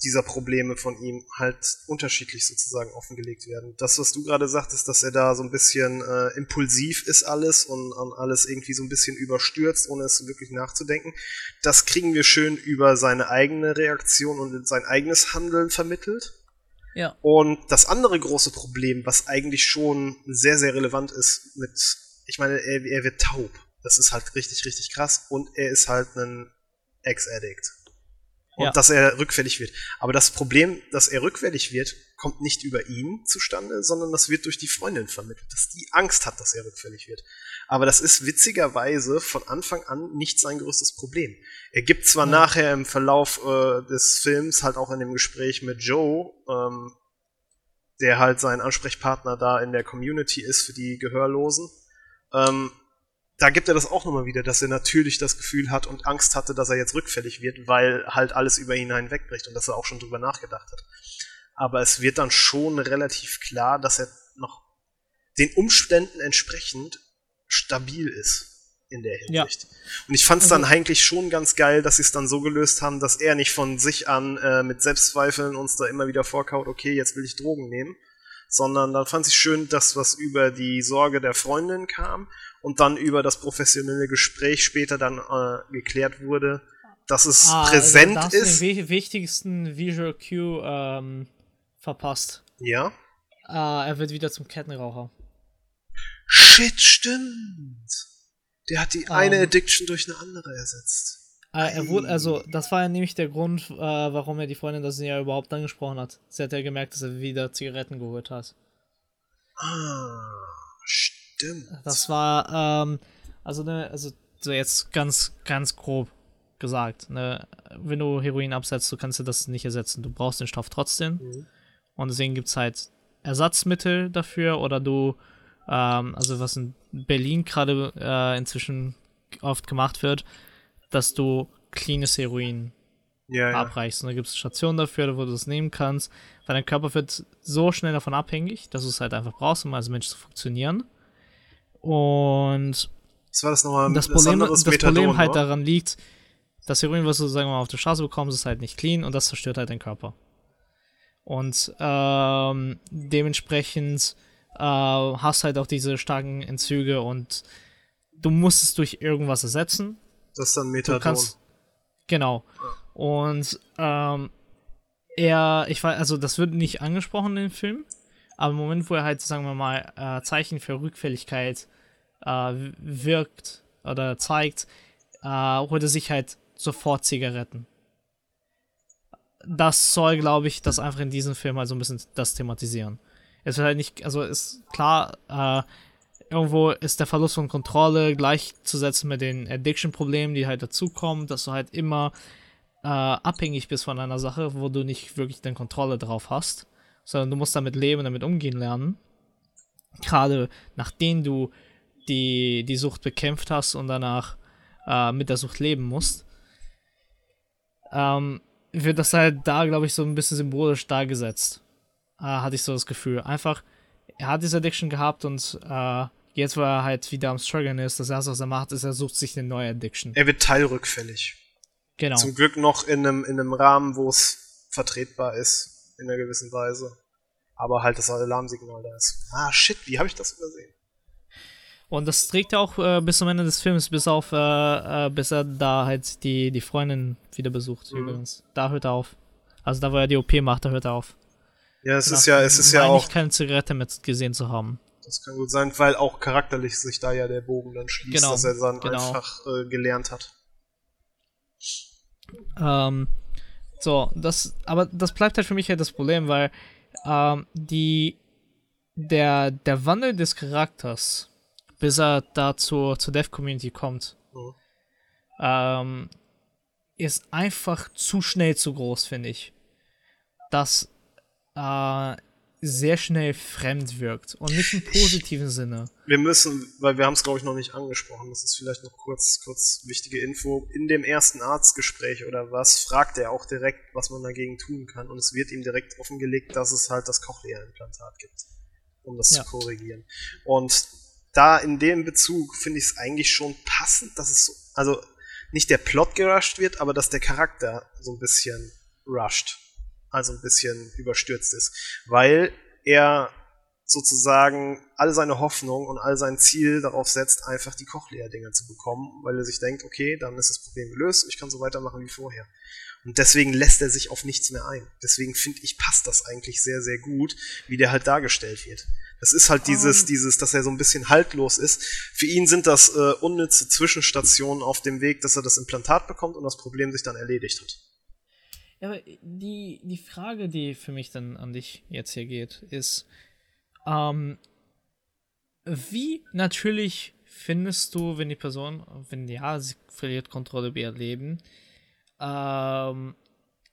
Speaker 2: dieser Probleme von ihm halt unterschiedlich sozusagen offengelegt werden. Das, was du gerade sagtest, dass er da so ein bisschen äh, impulsiv ist alles und, und alles irgendwie so ein bisschen überstürzt, ohne es wirklich nachzudenken, das kriegen wir schön über seine eigene Reaktion und sein eigenes Handeln vermittelt.
Speaker 1: Ja.
Speaker 2: Und das andere große Problem, was eigentlich schon sehr, sehr relevant ist mit, ich meine, er, er wird taub. Das ist halt richtig, richtig krass. Und er ist halt ein Ex-Addict. Und
Speaker 1: Ja.
Speaker 2: dass er rückfällig wird. Aber das Problem, dass er rückfällig wird, kommt nicht über ihn zustande, sondern das wird durch die Freundin vermittelt, dass die Angst hat, dass er rückfällig wird. Aber das ist witzigerweise von Anfang an nicht sein größtes Problem. Er gibt zwar
Speaker 1: Ja.
Speaker 2: nachher im Verlauf äh, des Films halt auch in dem Gespräch mit Joe, ähm, der halt sein Ansprechpartner da in der Community ist für die Gehörlosen, ähm, da gibt er das auch nochmal wieder, dass er natürlich das Gefühl hat und Angst hatte, dass er jetzt rückfällig wird, weil halt alles über ihn hinwegbricht und dass er auch schon drüber nachgedacht hat. Aber es wird dann schon relativ klar, dass er noch den Umständen entsprechend stabil ist in der
Speaker 1: Ja.
Speaker 2: Hinsicht. Und ich fand es dann
Speaker 1: Also-
Speaker 2: eigentlich schon ganz geil, dass sie es dann so gelöst haben, dass er nicht von sich an äh, mit Selbstzweifeln uns da immer wieder vorkaut, okay, jetzt will ich Drogen nehmen, sondern dann fand ich schön, dass was über die Sorge der Freundin kam und dann über das professionelle Gespräch später dann äh, geklärt wurde, dass es
Speaker 1: Ah,
Speaker 2: präsent
Speaker 1: da hast du
Speaker 2: ist.
Speaker 1: den wi- wichtigsten Visual Cue ähm, verpasst.
Speaker 2: Ja.
Speaker 1: Ah, er wird wieder zum Kettenraucher.
Speaker 2: Shit, stimmt. Der hat die eine
Speaker 1: Ähm.
Speaker 2: Addiction durch eine andere ersetzt.
Speaker 1: Äh, er wurde, also, das war ja nämlich der Grund, äh, warum er die Freundin das ja überhaupt angesprochen hat. Sie hat ja gemerkt, dass er wieder Zigaretten geholt hat.
Speaker 2: Ah, stimmt.
Speaker 1: Das war, ähm, also, ne, also, so jetzt ganz, ganz grob gesagt, ne, wenn du Heroin absetzt, du kannst dir das nicht ersetzen. Du brauchst den Stoff trotzdem.
Speaker 2: Mhm.
Speaker 1: Und deswegen gibt es halt Ersatzmittel dafür oder du, ähm, also was in Berlin gerade äh, inzwischen oft gemacht wird, dass du cleanes Heroin
Speaker 2: Ja, ja.
Speaker 1: abreichst. Und da gibt es Stationen dafür, wo du das nehmen kannst, weil dein Körper wird so schnell davon abhängig, dass du es halt einfach brauchst, um als Mensch zu funktionieren. Und
Speaker 2: Was war das
Speaker 1: das Problem, das
Speaker 2: ist Methadon,
Speaker 1: Problem halt
Speaker 2: oder?
Speaker 1: daran liegt, das Heroin, was du sagen wir mal auf der Straße bekommst, ist halt nicht clean und das zerstört halt deinen Körper. Und ähm, dementsprechend äh, hast halt auch diese starken Entzüge und du musst es durch irgendwas ersetzen.
Speaker 2: Das ist dann Methadon.
Speaker 1: kannst. Genau. Und ähm, er, ich weiß, also das wird nicht angesprochen in dem Film, aber im Moment, wo er halt, sagen wir mal, äh, Zeichen für Rückfälligkeit äh, wirkt oder zeigt, äh, holt er sich halt sofort Zigaretten. Das soll, glaube ich, das einfach in diesem Film halt so ein bisschen das thematisieren. Es wird halt nicht, also ist klar, äh, irgendwo ist der Verlust von Kontrolle gleichzusetzen mit den Addiction-Problemen, die halt dazukommen, dass du halt immer äh, abhängig bist von einer Sache, wo du nicht wirklich deine Kontrolle drauf hast, sondern du musst damit leben, damit umgehen lernen. Gerade nachdem du die, die Sucht bekämpft hast und danach äh, mit der Sucht leben musst, ähm, wird das halt da, glaube ich, so ein bisschen symbolisch dargesetzt. Äh, hatte ich so das Gefühl. Einfach, er hat diese Addiction gehabt und äh, jetzt, wo er halt wieder am Struggeln ist, das erste, was er macht, ist, er sucht sich eine neue Addiction.
Speaker 2: Er wird teilrückfällig.
Speaker 1: Genau.
Speaker 2: Zum Glück noch in einem, in einem Rahmen, wo es vertretbar ist, in einer gewissen Weise. Aber halt das Alarmsignal da ist. Ah, shit, wie habe ich das übersehen?
Speaker 1: Und das trägt er auch äh, bis zum Ende des Films, bis auf, äh, äh, bis er da halt die, die Freundin wieder besucht,
Speaker 2: Mhm.
Speaker 1: übrigens. Da hört er auf. Also da, wo er die OP macht, da hört er auf.
Speaker 2: Ja, es
Speaker 1: Danach
Speaker 2: ist ja, es ist ja auch,
Speaker 1: keine Zigarette mit gesehen zu haben.
Speaker 2: Das kann gut sein, weil auch charakterlich sich da ja der Bogen dann schließt,
Speaker 1: Genau,
Speaker 2: dass er dann
Speaker 1: genau.
Speaker 2: einfach äh, gelernt hat.
Speaker 1: Ähm, so, das, aber das bleibt halt für mich halt das Problem, weil ähm, die, der, der Wandel des Charakters, bis er da zur, zur Dev-Community kommt,
Speaker 2: Mhm.
Speaker 1: ähm, ist einfach zu schnell zu groß, finde ich. Das äh, sehr schnell fremd wirkt und nicht im positiven Sinne.
Speaker 2: Wir müssen, weil wir haben es glaube ich noch nicht angesprochen, das ist vielleicht noch kurz, kurz wichtige Info. In dem ersten Arztgespräch oder was fragt er auch direkt, was man dagegen tun kann und es wird ihm direkt offengelegt, dass es halt das Cochlea-Implantat gibt, um das
Speaker 1: Ja.
Speaker 2: zu korrigieren. Und da in dem Bezug finde ich es eigentlich schon passend, dass es so, also nicht der Plot gerusht wird, aber dass der Charakter so ein bisschen rusht. Also ein bisschen überstürzt ist. Weil er sozusagen all seine Hoffnung und all sein Ziel darauf setzt, einfach die Cochlea-Dinger zu bekommen, weil er sich denkt, okay, dann ist das Problem gelöst, ich kann so weitermachen wie vorher. Und deswegen lässt er sich auf nichts mehr ein. Deswegen finde ich, passt das eigentlich sehr, sehr gut, wie der halt dargestellt wird. Das ist halt dieses,
Speaker 1: Um.
Speaker 2: dieses, dass er so ein bisschen haltlos ist. Für ihn sind das äh, unnütze Zwischenstationen auf dem Weg, dass er das Implantat bekommt und das Problem sich dann erledigt hat.
Speaker 1: Ja, aber die, die Frage, die für mich dann an dich jetzt hier geht, ist, ähm, wie natürlich findest du, wenn die Person, wenn ja, sie verliert Kontrolle über ihr Leben, ähm,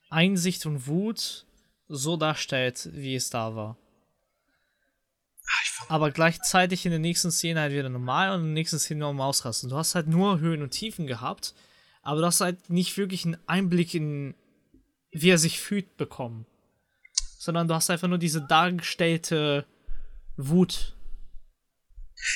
Speaker 1: Einsicht und Wut so darstellt, wie es da war?
Speaker 2: Ah,
Speaker 1: aber gleichzeitig in der nächsten Szene halt wieder normal und in der nächsten Szene normal ausrasten. Du hast halt nur Höhen und Tiefen gehabt, aber du hast halt nicht wirklich einen Einblick in, wie er sich fühlt, bekommen. Sondern du hast einfach nur diese dargestellte Wut.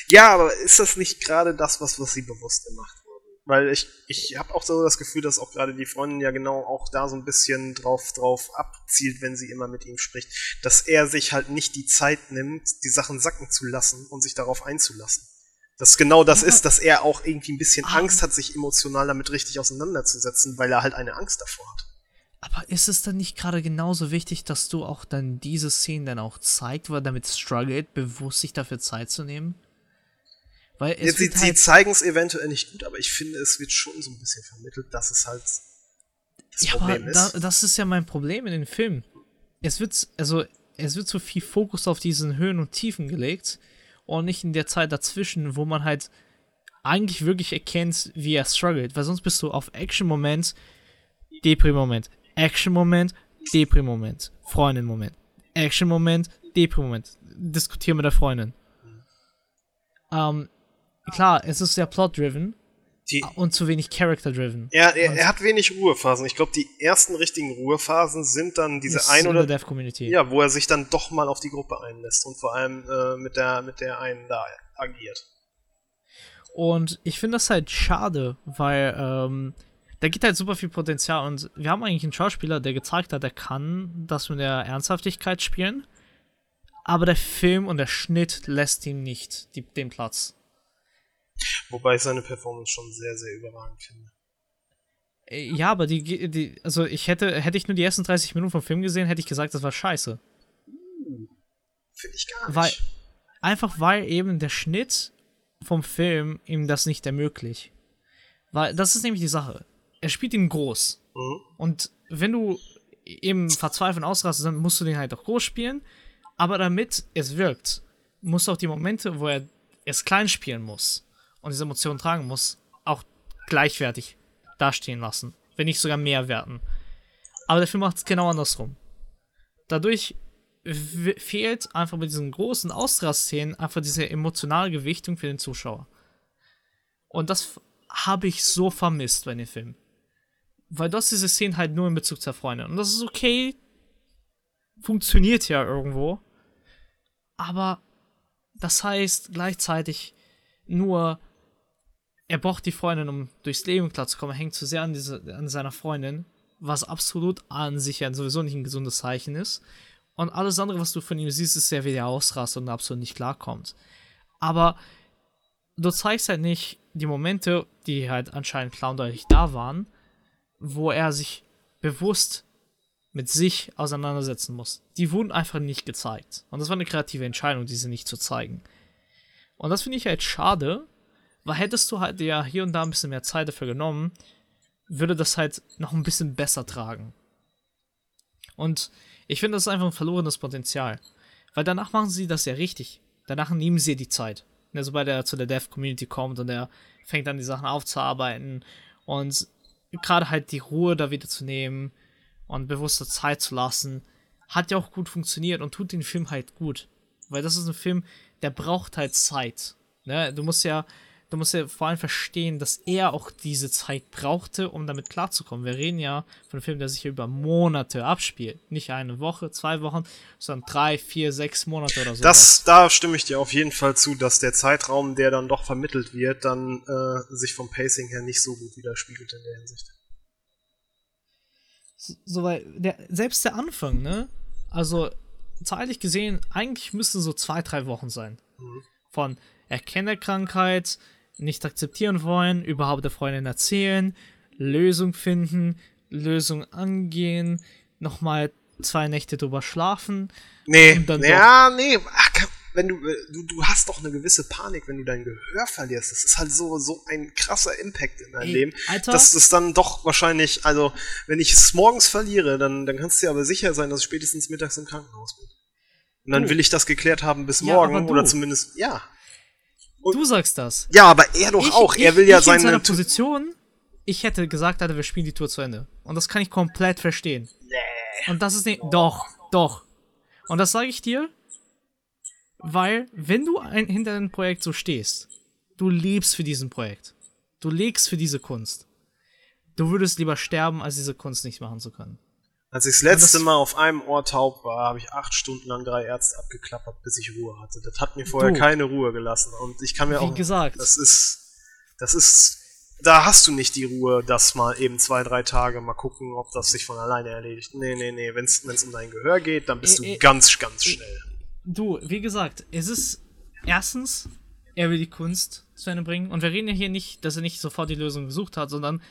Speaker 2: Ja, aber ist das nicht gerade das, was, was sie bewusst gemacht wurden? Weil ich, ich habe auch so das Gefühl, dass auch gerade die Freundin ja genau auch da so ein bisschen drauf, drauf abzielt, wenn sie immer mit ihm spricht, dass er sich halt nicht die Zeit nimmt, die Sachen sacken zu lassen und sich darauf einzulassen. Dass genau das ja. ist, dass er auch irgendwie ein bisschen ah. Angst hat, sich emotional damit richtig auseinanderzusetzen, weil er halt eine Angst davor hat.
Speaker 1: Aber ist es dann nicht gerade genauso wichtig, dass du auch dann diese Szenen dann auch zeigt, weil damit struggelt, bewusst sich dafür Zeit zu nehmen?
Speaker 2: Weil es ja, sie, halt sie zeigen es eventuell nicht gut, aber ich finde, es wird schon so ein bisschen vermittelt, dass es halt
Speaker 1: das ja, Problem aber ist. Da, das ist ja mein Problem in den Filmen. Es wird, also, es wird so viel Fokus auf diesen Höhen und Tiefen gelegt und nicht in der Zeit dazwischen, wo man halt eigentlich wirklich erkennt, wie er struggelt. Weil sonst bist du auf Action-Moment, Depri-Moment, Action-Moment, Depri-Moment, Freundin-Moment, Action-Moment, Depri-Moment, diskutieren mit der Freundin. Ähm, klar, es ist sehr plot-driven und zu wenig character-driven.
Speaker 2: Er, er, er, hat wenig Ruhephasen. Ich glaube, die ersten richtigen Ruhephasen sind dann diese ein oder
Speaker 1: Dev Community.
Speaker 2: Ja, wo er sich dann doch mal auf die Gruppe einlässt und vor allem äh, mit der mit der einen da agiert.
Speaker 1: Und ich finde das halt schade, weil ähm, da geht halt super viel Potenzial und wir haben eigentlich einen Schauspieler, der gezeigt hat, er kann das mit der Ernsthaftigkeit spielen, aber der Film und der Schnitt lässt ihm nicht die, den Platz.
Speaker 2: Wobei ich seine Performance schon sehr, sehr überragend finde.
Speaker 1: Äh, ja, aber die, die, also ich hätte, hätte ich nur die ersten 30 Minuten vom Film gesehen, hätte ich gesagt, das war scheiße.
Speaker 2: Uh, finde ich gar
Speaker 1: nicht. Weil, einfach weil eben der Schnitt vom Film ihm das nicht ermöglicht. Weil, das ist nämlich die Sache. Er spielt ihn groß. Mhm. Und wenn du eben verzweifeln ausrastest, dann musst du den halt auch groß spielen. Aber damit es wirkt, musst du auch die Momente, wo er es klein spielen muss, und diese Emotionen tragen muss, auch gleichwertig dastehen lassen. Wenn nicht sogar mehr werten. Aber der Film macht es genau andersrum. Dadurch fehlt einfach bei diesen großen Ausrastszenen einfach diese emotionale Gewichtung für den Zuschauer. Und das habe ich so vermisst bei dem Film. Weil du hast diese Szenen halt nur in Bezug zur Freundin. Und das ist okay. Funktioniert ja irgendwo. Aber das heißt gleichzeitig nur, er braucht die Freundin, um durchs Leben klarzukommen. Er hängt zu sehr an, diese, an seiner Freundin, was absolut an sich ja sowieso nicht ein gesundes Zeichen ist. Und alles andere, was du von ihm siehst, ist sehr wie der ausrast und absolut nicht klarkommt. Aber du zeigst halt nicht die Momente, die halt anscheinend klar und deutlich da waren, wo er sich bewusst mit sich auseinandersetzen muss. Die wurden einfach nicht gezeigt. Und das war eine kreative Entscheidung, diese nicht zu zeigen. Und das finde ich halt schade, weil hättest du halt ja hier und da ein bisschen mehr Zeit dafür genommen, würde das halt noch ein bisschen besser tragen. Und ich finde, das ist einfach ein verlorenes Potenzial. Weil danach machen sie das ja richtig. Danach nehmen sie die Zeit. Ne, sobald er zu der Dev-Community kommt und er fängt an, die Sachen aufzuarbeiten und gerade halt die Ruhe da wieder zu nehmen und bewusster Zeit zu lassen, hat ja auch gut funktioniert und tut den Film halt gut. Weil das ist ein Film, der braucht halt Zeit. Ne? Du musst ja du musst ja vor allem verstehen, dass er auch diese Zeit brauchte, um damit klarzukommen. Wir reden ja von einem Film, der sich über Monate abspielt. Nicht eine Woche, zwei Wochen, sondern drei, vier, sechs Monate oder so.
Speaker 2: Das, da stimme ich dir auf jeden Fall zu, dass der Zeitraum, der dann doch vermittelt wird, dann äh, sich vom Pacing her nicht so gut widerspiegelt in der Hinsicht.
Speaker 1: So, weil der, selbst der Anfang, ne? Also, zeitlich gesehen, eigentlich müssten so zwei, drei Wochen sein. Mhm. Von Erkennerkrankheit, nicht akzeptieren wollen, überhaupt der Freundin erzählen, Lösung finden, Lösung angehen, nochmal zwei Nächte drüber schlafen.
Speaker 2: Nee, ja, nee. Ach, wenn du, äh, du, du hast doch eine gewisse Panik, wenn du dein Gehör verlierst. Das ist halt so, so ein krasser Impact in deinem
Speaker 1: Ey,
Speaker 2: Leben.
Speaker 1: Alter.
Speaker 2: Das ist dann doch wahrscheinlich, also, wenn ich es morgens verliere, dann, dann kannst du dir aber sicher sein, dass ich spätestens mittags im Krankenhaus bin. Und dann
Speaker 1: Du.
Speaker 2: will ich das geklärt haben bis
Speaker 1: Ja,
Speaker 2: morgen
Speaker 1: du.
Speaker 2: oder zumindest, ja.
Speaker 1: Du sagst das.
Speaker 2: Ja, aber er doch auch. er will ja
Speaker 1: ich in seiner
Speaker 2: seine.
Speaker 1: Position, ich hätte gesagt, Alter, wir spielen die Tour zu Ende. Und das kann ich komplett verstehen. Und das ist nicht. Doch, doch. Und das sage ich dir, weil, wenn du ein, hinter einem Projekt so stehst, du lebst für diesen Projekt. Du legst für diese Kunst. Du würdest lieber sterben, als diese Kunst nicht machen zu können.
Speaker 2: Als ich das letzte Mal auf einem Ohr taub war, habe ich acht Stunden lang drei Ärzte abgeklappert, bis ich Ruhe hatte. Das hat mir vorher
Speaker 1: Du.
Speaker 2: keine Ruhe gelassen. Und ich kann mir
Speaker 1: Wie
Speaker 2: auch.
Speaker 1: gesagt.
Speaker 2: Das ist. Das ist. Da hast du nicht die Ruhe, das mal eben zwei, drei Tage mal gucken, ob das sich von alleine erledigt. Nee, nee, nee. Wenn es um dein Gehör geht, dann bist
Speaker 1: Äh,
Speaker 2: du
Speaker 1: äh,
Speaker 2: ganz, ganz schnell.
Speaker 1: Du, wie gesagt, es ist erstens, er will die Kunst zu Ende bringen. Und wir reden ja hier nicht, dass er nicht sofort die Lösung gesucht hat, sondern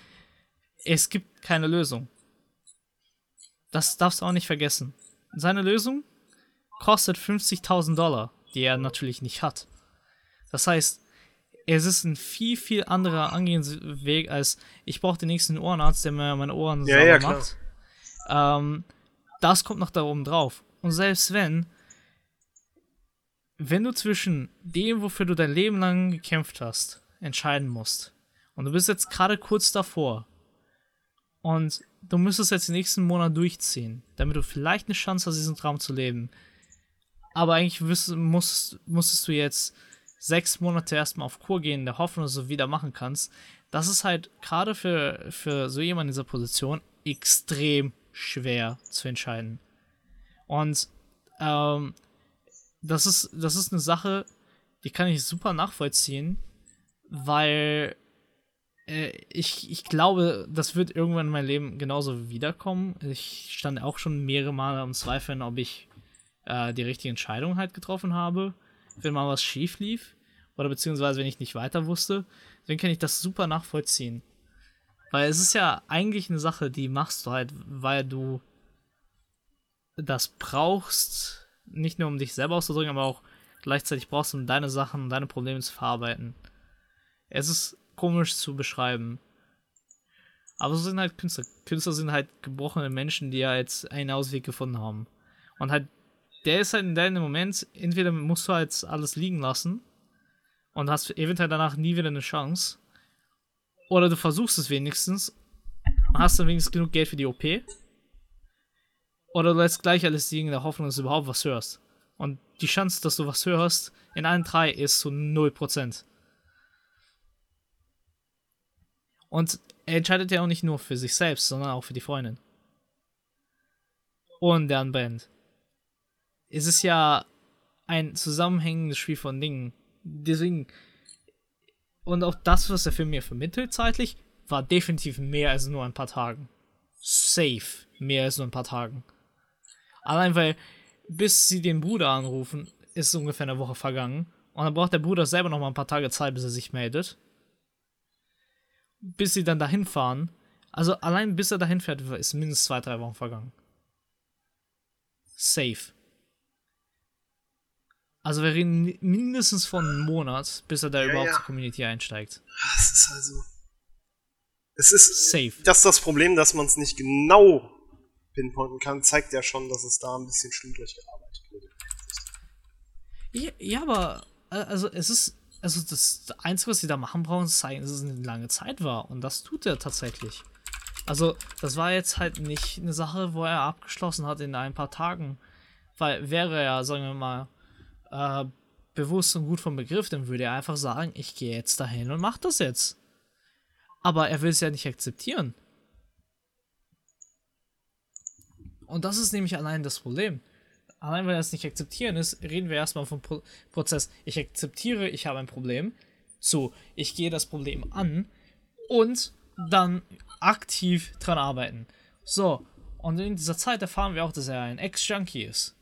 Speaker 1: es gibt keine Lösung. Das darfst du auch nicht vergessen. Seine Lösung kostet 50.000 Dollar, die er natürlich nicht hat. Das heißt, es ist ein viel, viel anderer Angehensweg als ich brauche den nächsten Ohrenarzt, der mir meine Ohren
Speaker 2: Ja, ja,
Speaker 1: macht. Ähm, das kommt noch da oben drauf. Und selbst wenn, wenn du zwischen dem, wofür du dein Leben lang gekämpft hast, entscheiden musst, und du bist jetzt gerade kurz davor, und du müsstest jetzt den nächsten Monat durchziehen, damit du vielleicht eine Chance hast, diesen Traum zu leben. Aber eigentlich musst, musstest du jetzt sechs Monate erstmal auf Kur gehen, in der Hoffnung, dass du wieder machen kannst. Das ist halt gerade für, für so jemanden in dieser Position extrem schwer zu entscheiden. Und ähm, das ist, das ist eine Sache, die kann ich super nachvollziehen, weil ich, ich glaube, das wird irgendwann in meinem Leben genauso wiederkommen. Ich stand auch schon mehrere Male am Zweifeln, ob ich äh, die richtige Entscheidung halt getroffen habe, wenn mal was schief lief oder beziehungsweise wenn ich nicht weiter wusste. Deswegen kann ich das super nachvollziehen. Weil es ist ja eigentlich eine Sache, die machst du halt, weil du das brauchst, nicht nur um dich selber auszudrücken, aber auch gleichzeitig brauchst du, um deine Sachen, deine Probleme zu verarbeiten. Es ist komisch zu beschreiben. Aber so sind halt Künstler. Künstler sind halt gebrochene Menschen, die ja jetzt einen Ausweg gefunden haben. Und halt, der ist halt in deinem Moment, entweder musst du halt alles liegen lassen und hast eventuell danach nie wieder eine Chance. Oder du versuchst es wenigstens und hast dann wenigstens genug Geld für die OP. Oder du lässt gleich alles liegen in der Hoffnung, dass du überhaupt was hörst. Und die Chance, dass du was hörst, in allen drei ist zu 0%. Und er entscheidet ja auch nicht nur für sich selbst, sondern auch für die Freundin. Und deren Band. Es ist ja ein zusammenhängendes Spiel von Dingen. Deswegen. Und auch das, was der Film mir vermittelt zeitlich, war definitiv mehr als nur ein paar Tagen. Safe. Mehr als nur ein paar Tagen. Allein weil, bis sie den Bruder anrufen, ist ungefähr eine Woche vergangen. Und dann braucht der Bruder selber noch mal ein paar Tage Zeit, bis er sich meldet. Bis sie dann dahin fahren. Also allein bis er dahin fährt, ist mindestens zwei, drei Wochen vergangen. Safe. Also wir reden mi- mindestens von einem Monat, bis er da
Speaker 2: Ja,
Speaker 1: überhaupt
Speaker 2: ja.
Speaker 1: zur Community einsteigt.
Speaker 2: Es ist also. Es ist.
Speaker 1: Safe.
Speaker 2: Das ist das Problem, dass man es nicht genau pinpointen kann, zeigt ja schon, dass es da ein bisschen schludrig gearbeitet wurde.
Speaker 1: Ja, ja, aber äh, also es ist also das Einzige, was sie da machen brauchen, ist zeigen, dass es eine lange Zeit war und das tut er tatsächlich. Also das war jetzt halt nicht eine Sache, wo er abgeschlossen hat in ein paar Tagen, weil wäre er, sagen wir mal, äh, bewusst und gut vom Begriff, dann würde er einfach sagen, ich gehe jetzt dahin und mach das jetzt. Aber er will es ja nicht akzeptieren. Und das ist nämlich allein das Problem allein weil er es nicht akzeptieren ist, reden wir erstmal vom Pro Prozess. Ich akzeptiere, ich habe ein Problem. So, ich gehe das Problem an und dann aktiv dran arbeiten. So, und in dieser Zeit erfahren wir auch, dass er ein Ex-Junkie ist.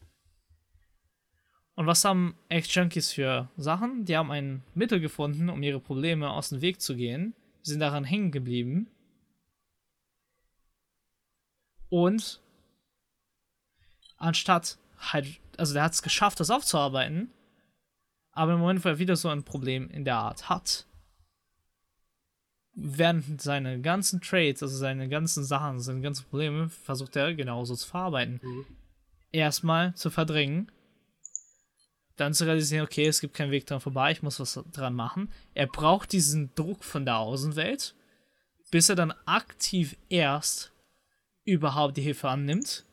Speaker 1: Und was haben Ex-Junkies für Sachen? Die haben ein Mittel gefunden, um ihre Probleme aus dem Weg zu gehen, sind daran hängen geblieben und anstatt halt, also der hat es geschafft, das aufzuarbeiten Aber im Moment, wo er wieder so ein Problem in der Art hat, während seine ganzen Trades, also seine ganzen Sachen, seine ganzen Probleme, versucht er genauso zu verarbeiten. Mhm. Erstmal zu verdrängen, dann zu realisieren, okay, es gibt keinen Weg dran vorbei, ich muss was dran machen. Er braucht diesen Druck von der Außenwelt, bis er dann aktiv erst überhaupt die Hilfe annimmt.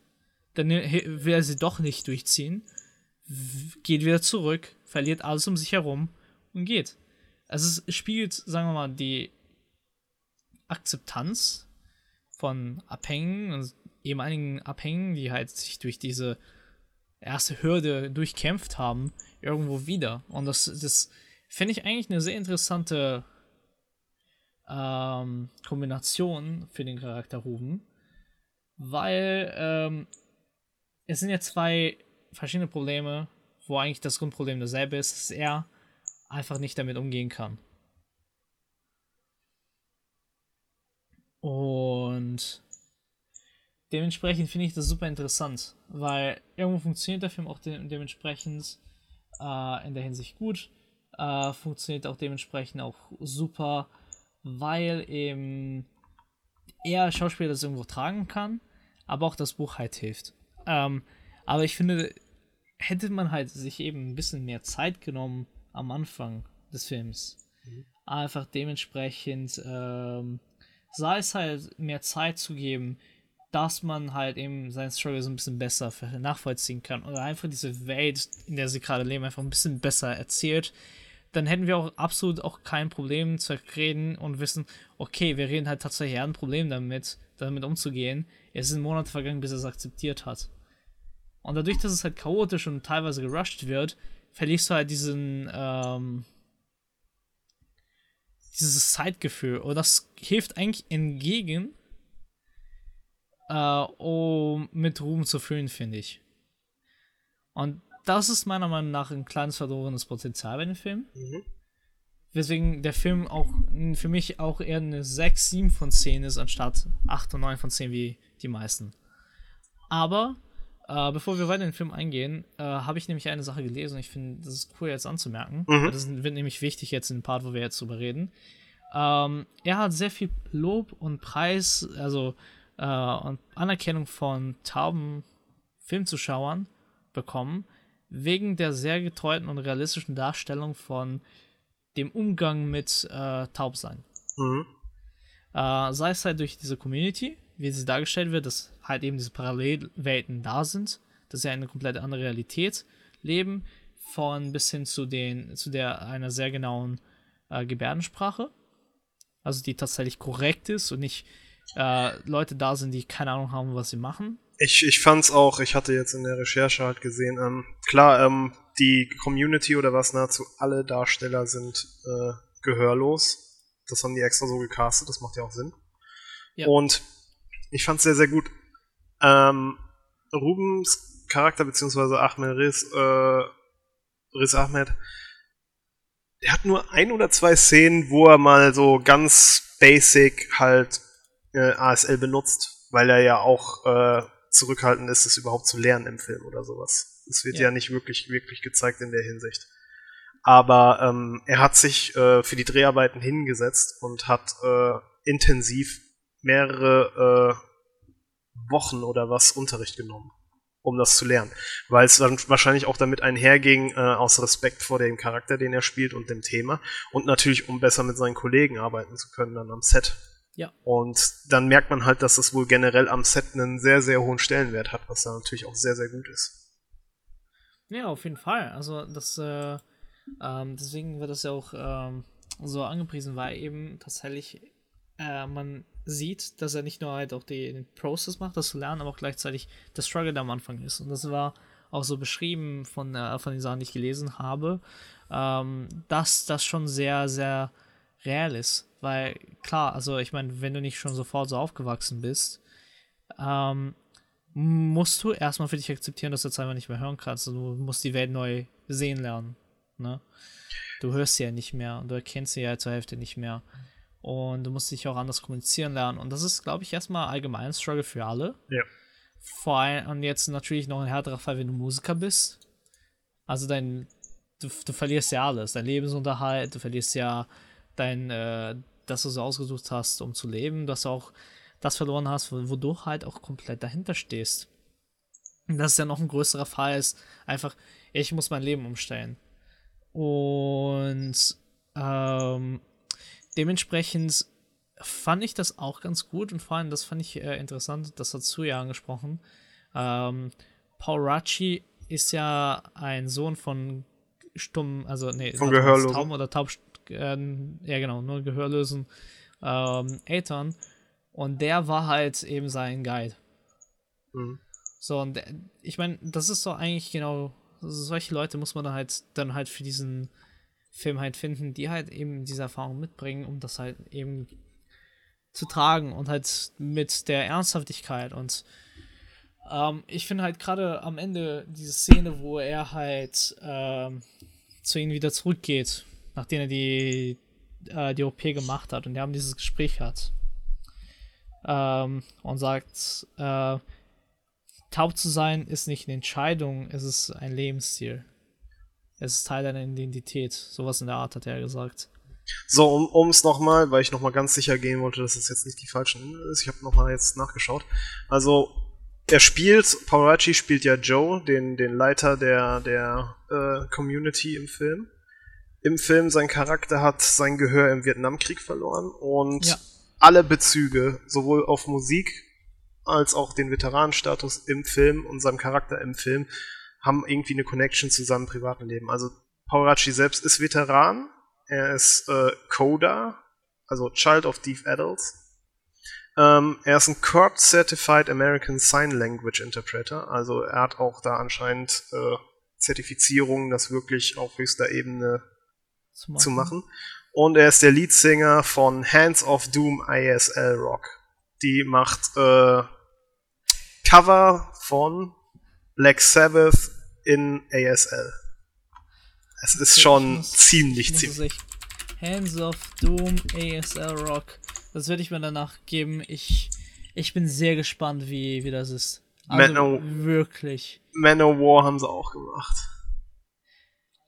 Speaker 1: Dann will er sie doch nicht durchziehen, geht wieder zurück, verliert alles um sich herum und geht. Also es spiegelt, sagen wir mal, die Akzeptanz von Abhängen und ehemaligen Abhängen, die halt sich durch diese erste Hürde durchkämpft haben, irgendwo wieder. Und das, das finde ich eigentlich eine sehr interessante ähm, Kombination für den Charakter Ruben, weil ähm, es sind ja zwei verschiedene Probleme, wo eigentlich das Grundproblem dasselbe ist, dass er einfach nicht damit umgehen kann. Und dementsprechend finde ich das super interessant, weil irgendwo funktioniert der Film auch de dementsprechend äh, in der Hinsicht gut, äh, funktioniert auch dementsprechend auch super, weil eben er Schauspieler das irgendwo tragen kann, aber auch das Buch halt hilft. Ähm, aber ich finde, hätte man halt sich eben ein bisschen mehr Zeit genommen am Anfang des Films, mhm. einfach dementsprechend ähm, sei es halt mehr Zeit zu geben, dass man halt eben seinen Struggle so ein bisschen besser nachvollziehen kann oder einfach diese Welt, in der sie gerade leben, einfach ein bisschen besser erzählt, dann hätten wir auch absolut auch kein Problem zu reden und wissen, okay, wir reden halt tatsächlich ein Problem damit, damit umzugehen. Es sind Monate vergangen, bis er es akzeptiert hat. Und dadurch, dass es halt chaotisch und teilweise gerusht wird, verlierst du halt diesen, ähm, dieses Zeitgefühl. Und das hilft eigentlich entgegen, äh, um mit Ruhm zu füllen, finde ich. Und das ist meiner Meinung nach ein kleines verlorenes Potenzial bei dem Film. Mhm. Weswegen der Film auch für mich auch eher eine 6, 7 von 10 ist, anstatt 8 und 9 von 10 wie die meisten. Aber äh, bevor wir weiter in den Film eingehen, äh, habe ich nämlich eine Sache gelesen und ich finde, das ist cool jetzt anzumerken. Mhm. Das wird nämlich wichtig jetzt in dem Part, wo wir jetzt drüber reden. Ähm, er hat sehr viel Lob und Preis, also äh, und Anerkennung von tauben Filmzuschauern bekommen, wegen der sehr getreuten und realistischen Darstellung von dem Umgang mit äh, Taubsein. Mhm. Äh, sei es halt durch diese Community, wie sie dargestellt wird, dass halt eben diese Parallelwelten da sind, dass sie eine komplett andere Realität leben, von bis hin zu den, zu der einer sehr genauen äh, Gebärdensprache, also die tatsächlich korrekt ist und nicht äh, Leute da sind, die keine Ahnung haben, was sie machen.
Speaker 2: Ich, ich fand's auch, ich hatte jetzt in der Recherche halt gesehen, ähm, klar, ähm, die Community oder was nahezu alle Darsteller sind äh, gehörlos. Das haben die extra so gecastet, das macht ja auch Sinn. Ja. Und ich fand's sehr, sehr gut. Ähm, Rubens Charakter, beziehungsweise Ahmed Riz, äh, Riz Ahmed, der hat nur ein oder zwei Szenen, wo er mal so ganz basic halt äh, ASL benutzt, weil er ja auch äh, zurückhaltend ist, es überhaupt zu lernen im Film oder sowas. Es wird ja. ja nicht wirklich, wirklich gezeigt in der Hinsicht. Aber ähm, er hat sich äh, für die Dreharbeiten hingesetzt und hat äh, intensiv mehrere äh, Wochen oder was Unterricht genommen, um das zu lernen. Weil es dann wahrscheinlich auch damit einherging, äh, aus Respekt vor dem Charakter, den er spielt und dem Thema. Und natürlich, um besser mit seinen Kollegen arbeiten zu können dann am Set.
Speaker 1: Ja.
Speaker 2: Und dann merkt man halt, dass es wohl generell am Set einen sehr, sehr hohen Stellenwert hat, was da natürlich auch sehr, sehr gut ist.
Speaker 1: Ja, auf jeden Fall. Also das, äh, ähm, deswegen wird das ja auch ähm, so angepriesen, weil eben tatsächlich äh, man sieht, dass er nicht nur halt auch den Prozess macht, das zu lernen, aber auch gleichzeitig der Struggle am Anfang ist. Und das war auch so beschrieben von, äh, von den Sachen, die ich gelesen habe, ähm, dass das schon sehr, sehr real ist. Weil klar, also ich meine, wenn du nicht schon sofort so aufgewachsen bist, ähm, musst du erstmal für dich akzeptieren, dass du jetzt einfach nicht mehr hören kannst. Also du musst die Welt neu sehen lernen. Ne? Du hörst sie ja nicht mehr und du erkennst sie ja zur Hälfte nicht mehr. Und du musst dich auch anders kommunizieren lernen. Und das ist, glaube ich, erstmal allgemein ein Struggle für alle.
Speaker 2: Ja.
Speaker 1: Vor allem, und jetzt natürlich noch ein härterer Fall, wenn du Musiker bist. Also dein du, du verlierst ja alles, dein Lebensunterhalt, du verlierst ja dein, äh, dass du so ausgesucht hast, um zu leben, dass du auch das verloren hast, wo, wo du halt auch komplett dahinter stehst. Und das ist ja noch ein größerer Fall, ist einfach, ich muss mein Leben umstellen. Und ähm, dementsprechend fand ich das auch ganz gut und vor allem, das fand ich äh, interessant, das hat Suya angesprochen. Ähm, Paul Rachi ist ja ein Sohn von stumm, also nee,
Speaker 2: von Gehörlosen.
Speaker 1: Taub oder taub, äh, ja genau, nur Gehörlosen ähm, Eltern und der war halt eben sein Guide. Mhm. So, und der, ich meine, das ist doch eigentlich genau, solche Leute muss man dann halt, dann halt für diesen Film halt finden, die halt eben diese Erfahrung mitbringen, um das halt eben zu tragen und halt mit der Ernsthaftigkeit und ähm, ich finde halt gerade am Ende diese Szene, wo er halt ähm, zu ihnen wieder zurückgeht, nachdem er die, äh, die OP gemacht hat und die haben dieses Gespräch hat ähm, und sagt, äh, taub zu sein ist nicht eine Entscheidung, es ist ein Lebensstil. Es ist Teil deiner Identität. Sowas in der Art hat er gesagt.
Speaker 2: So, um es nochmal, weil ich nochmal ganz sicher gehen wollte, dass es jetzt nicht die falschen ist. Ich habe nochmal jetzt nachgeschaut. Also, er spielt, Paolacci spielt ja Joe, den, den Leiter der, der äh, Community im Film. Im Film, sein Charakter hat sein Gehör im Vietnamkrieg verloren und ja. alle Bezüge, sowohl auf Musik als auch den Veteranenstatus im Film und seinem Charakter im Film, haben irgendwie eine Connection zu seinem privaten Leben. Also Paolacci selbst ist Veteran, er ist äh, Coda, also Child of Deaf Adults. Ähm, er ist ein CERT Certified American Sign Language Interpreter, also er hat auch da anscheinend äh, Zertifizierungen, das wirklich auf höchster Ebene zu machen. zu machen. Und er ist der Leadsinger von Hands of Doom ISL Rock. Die macht äh, Cover von Black Sabbath in ASL. Es ist schon muss, ziemlich, ziemlich.
Speaker 1: Hands of Doom, ASL Rock. Das werde ich mir danach geben. Ich, ich bin sehr gespannt, wie, wie das ist. Also
Speaker 2: Manor,
Speaker 1: wirklich.
Speaker 2: Manowar haben sie auch gemacht.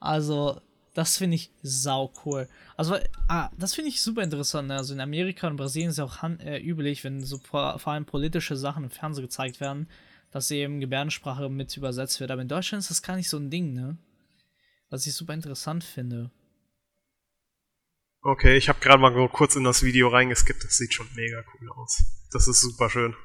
Speaker 1: Also, das finde ich sau cool. Also, ah, das finde ich super interessant. Ne? Also in Amerika und Brasilien ist ja auch äh, üblich, wenn so vor, vor allem politische Sachen im Fernsehen gezeigt werden, dass eben Gebärdensprache mit übersetzt wird. Aber in Deutschland ist das gar nicht so ein Ding, ne? Was ich super interessant finde.
Speaker 2: Okay, ich habe gerade mal kurz in das Video reingeskippt. Das sieht schon mega cool aus. Das ist super schön.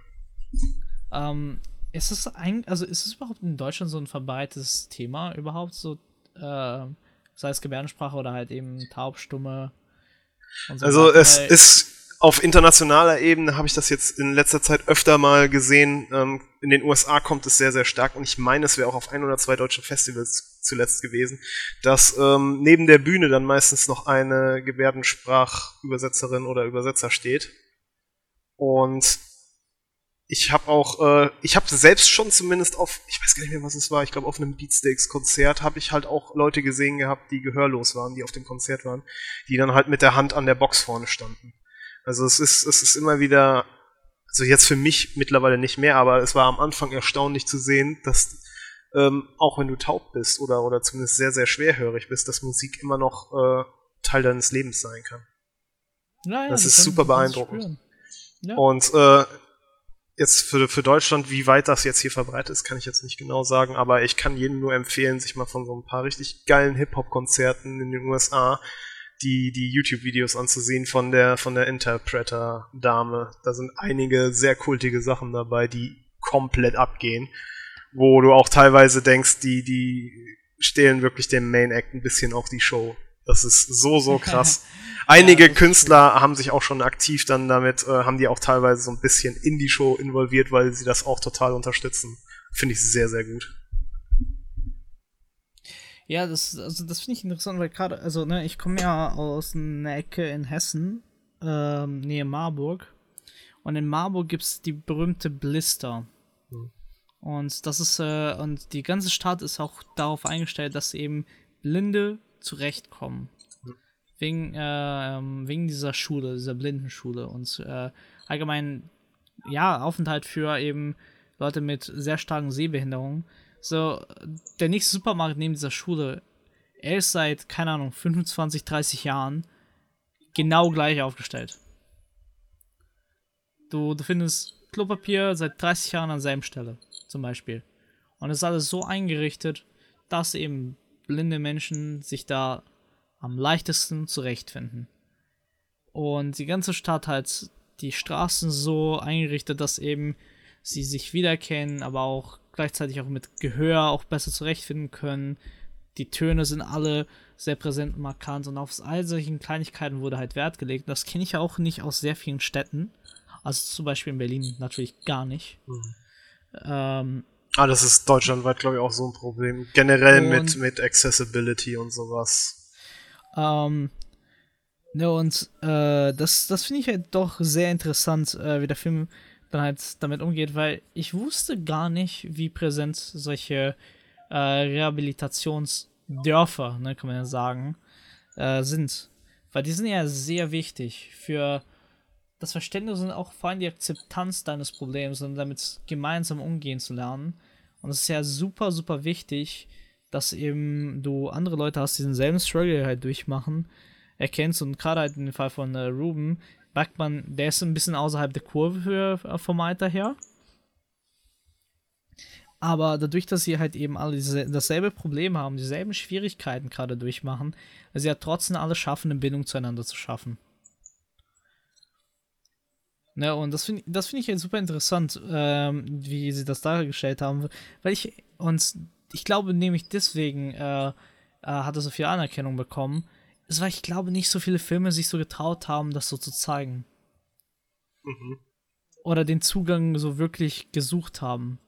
Speaker 1: Ähm, ist es eigentlich, also ist es überhaupt in Deutschland so ein verbreitetes Thema überhaupt so, äh, sei es Gebärdensprache oder halt eben taubstumme?
Speaker 2: So also es ist auf internationaler Ebene habe ich das jetzt in letzter Zeit öfter mal gesehen. Ähm, in den USA kommt es sehr, sehr stark und ich meine, es wäre auch auf ein oder zwei deutschen Festivals zuletzt gewesen, dass ähm, neben der Bühne dann meistens noch eine Gebärdensprachübersetzerin oder Übersetzer steht. Und ich habe auch, äh, ich habe selbst schon zumindest auf, ich weiß gar nicht mehr, was es war, ich glaube auf einem Beatsteaks-Konzert habe ich halt auch Leute gesehen gehabt, die gehörlos waren, die auf dem Konzert waren, die dann halt mit der Hand an der Box vorne standen. Also es ist, es ist immer wieder, also jetzt für mich mittlerweile nicht mehr, aber es war am Anfang erstaunlich zu sehen, dass ähm, auch wenn du taub bist oder, oder zumindest sehr, sehr schwerhörig bist, dass Musik immer noch äh, Teil deines Lebens sein kann.
Speaker 1: Naja,
Speaker 2: das ist super beeindruckend. Ja. Und äh, jetzt für, für Deutschland, wie weit das jetzt hier verbreitet ist, kann ich jetzt nicht genau sagen, aber ich kann jedem nur empfehlen, sich mal von so ein paar richtig geilen Hip-Hop-Konzerten in den USA die, die YouTube-Videos anzusehen von der, von der Interpreter-Dame. Da sind einige sehr kultige Sachen dabei, die komplett abgehen. Wo du auch teilweise denkst, die, die stehlen wirklich dem Main Act ein bisschen auf die Show. Das ist so, so [LAUGHS] krass. Einige ja, Künstler haben sich auch schon aktiv dann damit, äh, haben die auch teilweise so ein bisschen in die Show involviert, weil sie das auch total unterstützen. Finde ich sehr, sehr gut.
Speaker 1: Ja, das, also das finde ich interessant, weil gerade, also, ne, ich komme ja aus einer Ecke in Hessen, ähm, nähe Marburg. Und in Marburg gibt es die berühmte Blister. Mhm. Und das ist, äh, und die ganze Stadt ist auch darauf eingestellt, dass eben Blinde zurechtkommen. Mhm. Wegen, äh, wegen dieser Schule, dieser Blindenschule. Und äh, allgemein, ja, Aufenthalt für eben Leute mit sehr starken Sehbehinderungen so, der nächste Supermarkt neben dieser Schule er ist seit, keine Ahnung, 25, 30 Jahren genau gleich aufgestellt. Du, du findest Klopapier seit 30 Jahren an selben Stelle, zum Beispiel. Und es ist alles so eingerichtet, dass eben blinde Menschen sich da am leichtesten zurechtfinden. Und die ganze Stadt hat die Straßen so eingerichtet, dass eben sie sich wiedererkennen, aber auch gleichzeitig auch mit Gehör auch besser zurechtfinden können. Die Töne sind alle sehr präsent und markant und auf all solchen Kleinigkeiten wurde halt Wert gelegt. Das kenne ich ja auch nicht aus sehr vielen Städten. Also zum Beispiel in Berlin natürlich gar nicht. Mhm.
Speaker 2: Ähm, ah, das ist deutschlandweit, glaube ich, auch so ein Problem. Generell mit, mit Accessibility und sowas.
Speaker 1: Ähm, ne, und äh, das, das finde ich halt doch sehr interessant, äh, wie der Film dann halt damit umgeht, weil ich wusste gar nicht, wie präsent solche äh, Rehabilitationsdörfer, ne, kann man ja sagen, äh, sind. Weil die sind ja sehr wichtig für das Verständnis und auch vor allem die Akzeptanz deines Problems und damit gemeinsam umgehen zu lernen. Und es ist ja super, super wichtig, dass eben du andere Leute hast, die denselben Struggle halt durchmachen, erkennst und gerade halt in dem Fall von äh, Ruben, merkt man, der ist ein bisschen außerhalb der Kurve für, äh, vom Alter her. Aber dadurch, dass sie halt eben alle diese, dasselbe Problem haben, dieselben Schwierigkeiten gerade durchmachen, sie ja trotzdem alle schaffen, eine Bindung zueinander zu schaffen. Ne, und das finde das find ich halt super interessant, ähm, wie sie das dargestellt haben. Weil ich, und ich glaube nämlich deswegen äh, äh, hat er so viel Anerkennung bekommen, ist, weil ich glaube nicht so viele Filme sich so getraut haben, das so zu zeigen. Mhm. Oder den Zugang so wirklich gesucht haben.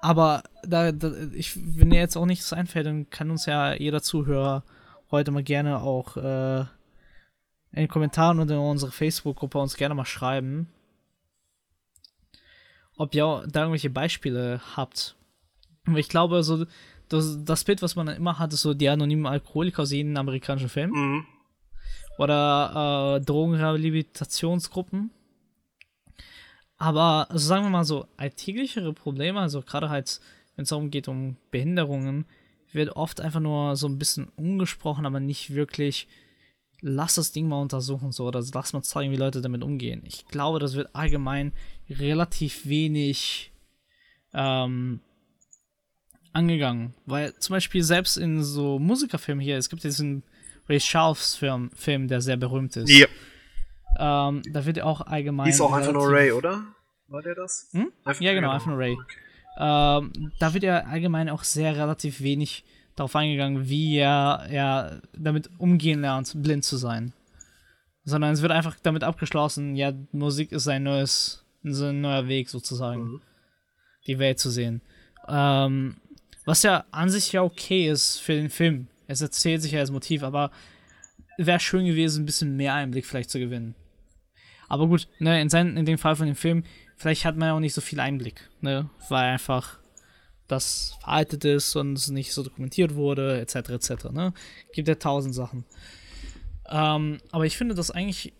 Speaker 1: Aber da, da ich, wenn dir jetzt auch nichts einfällt, dann kann uns ja jeder Zuhörer heute mal gerne auch äh, in den Kommentaren und in unsere Facebook-Gruppe uns gerne mal schreiben, ob ihr da irgendwelche Beispiele habt. ich glaube, so das, das Bild, was man dann immer hat, ist so die anonymen Alkoholiker aus jedem amerikanischen Film. Mhm. Oder äh, Drogenrehabilitationsgruppen. Aber also sagen wir mal so, alltäglichere Probleme, also gerade halt, wenn es darum geht, um Behinderungen, wird oft einfach nur so ein bisschen umgesprochen, aber nicht wirklich lass das Ding mal untersuchen, so, oder lass mal zeigen, wie Leute damit umgehen. Ich glaube, das wird allgemein relativ wenig ähm, angegangen. Weil zum Beispiel selbst in so Musikerfilmen hier, es gibt diesen Ray Charles Film, Film der sehr berühmt ist. Ja. Ähm, da wird auch allgemein.
Speaker 2: Hieß auch einfach nur Ray, oder? War der das?
Speaker 1: Hm? ja, genau, einfach nur Ray. Okay. Ähm, da wird ja allgemein auch sehr relativ wenig darauf eingegangen, wie er, er damit umgehen lernt, blind zu sein. Sondern es wird einfach damit abgeschlossen, ja, Musik ist ein neues, ein neuer Weg sozusagen, mhm. die Welt zu sehen. Ähm, was ja an sich ja okay ist für den Film. Es erzählt sich ja als Motiv, aber wäre schön gewesen, ein bisschen mehr Einblick vielleicht zu gewinnen. Aber gut, ne, in, sein, in dem Fall von dem Film, vielleicht hat man ja auch nicht so viel Einblick, ne, weil einfach das veraltet ist und es nicht so dokumentiert wurde, etc. etc. Ne? Gibt ja tausend Sachen. Ähm, aber ich finde das eigentlich,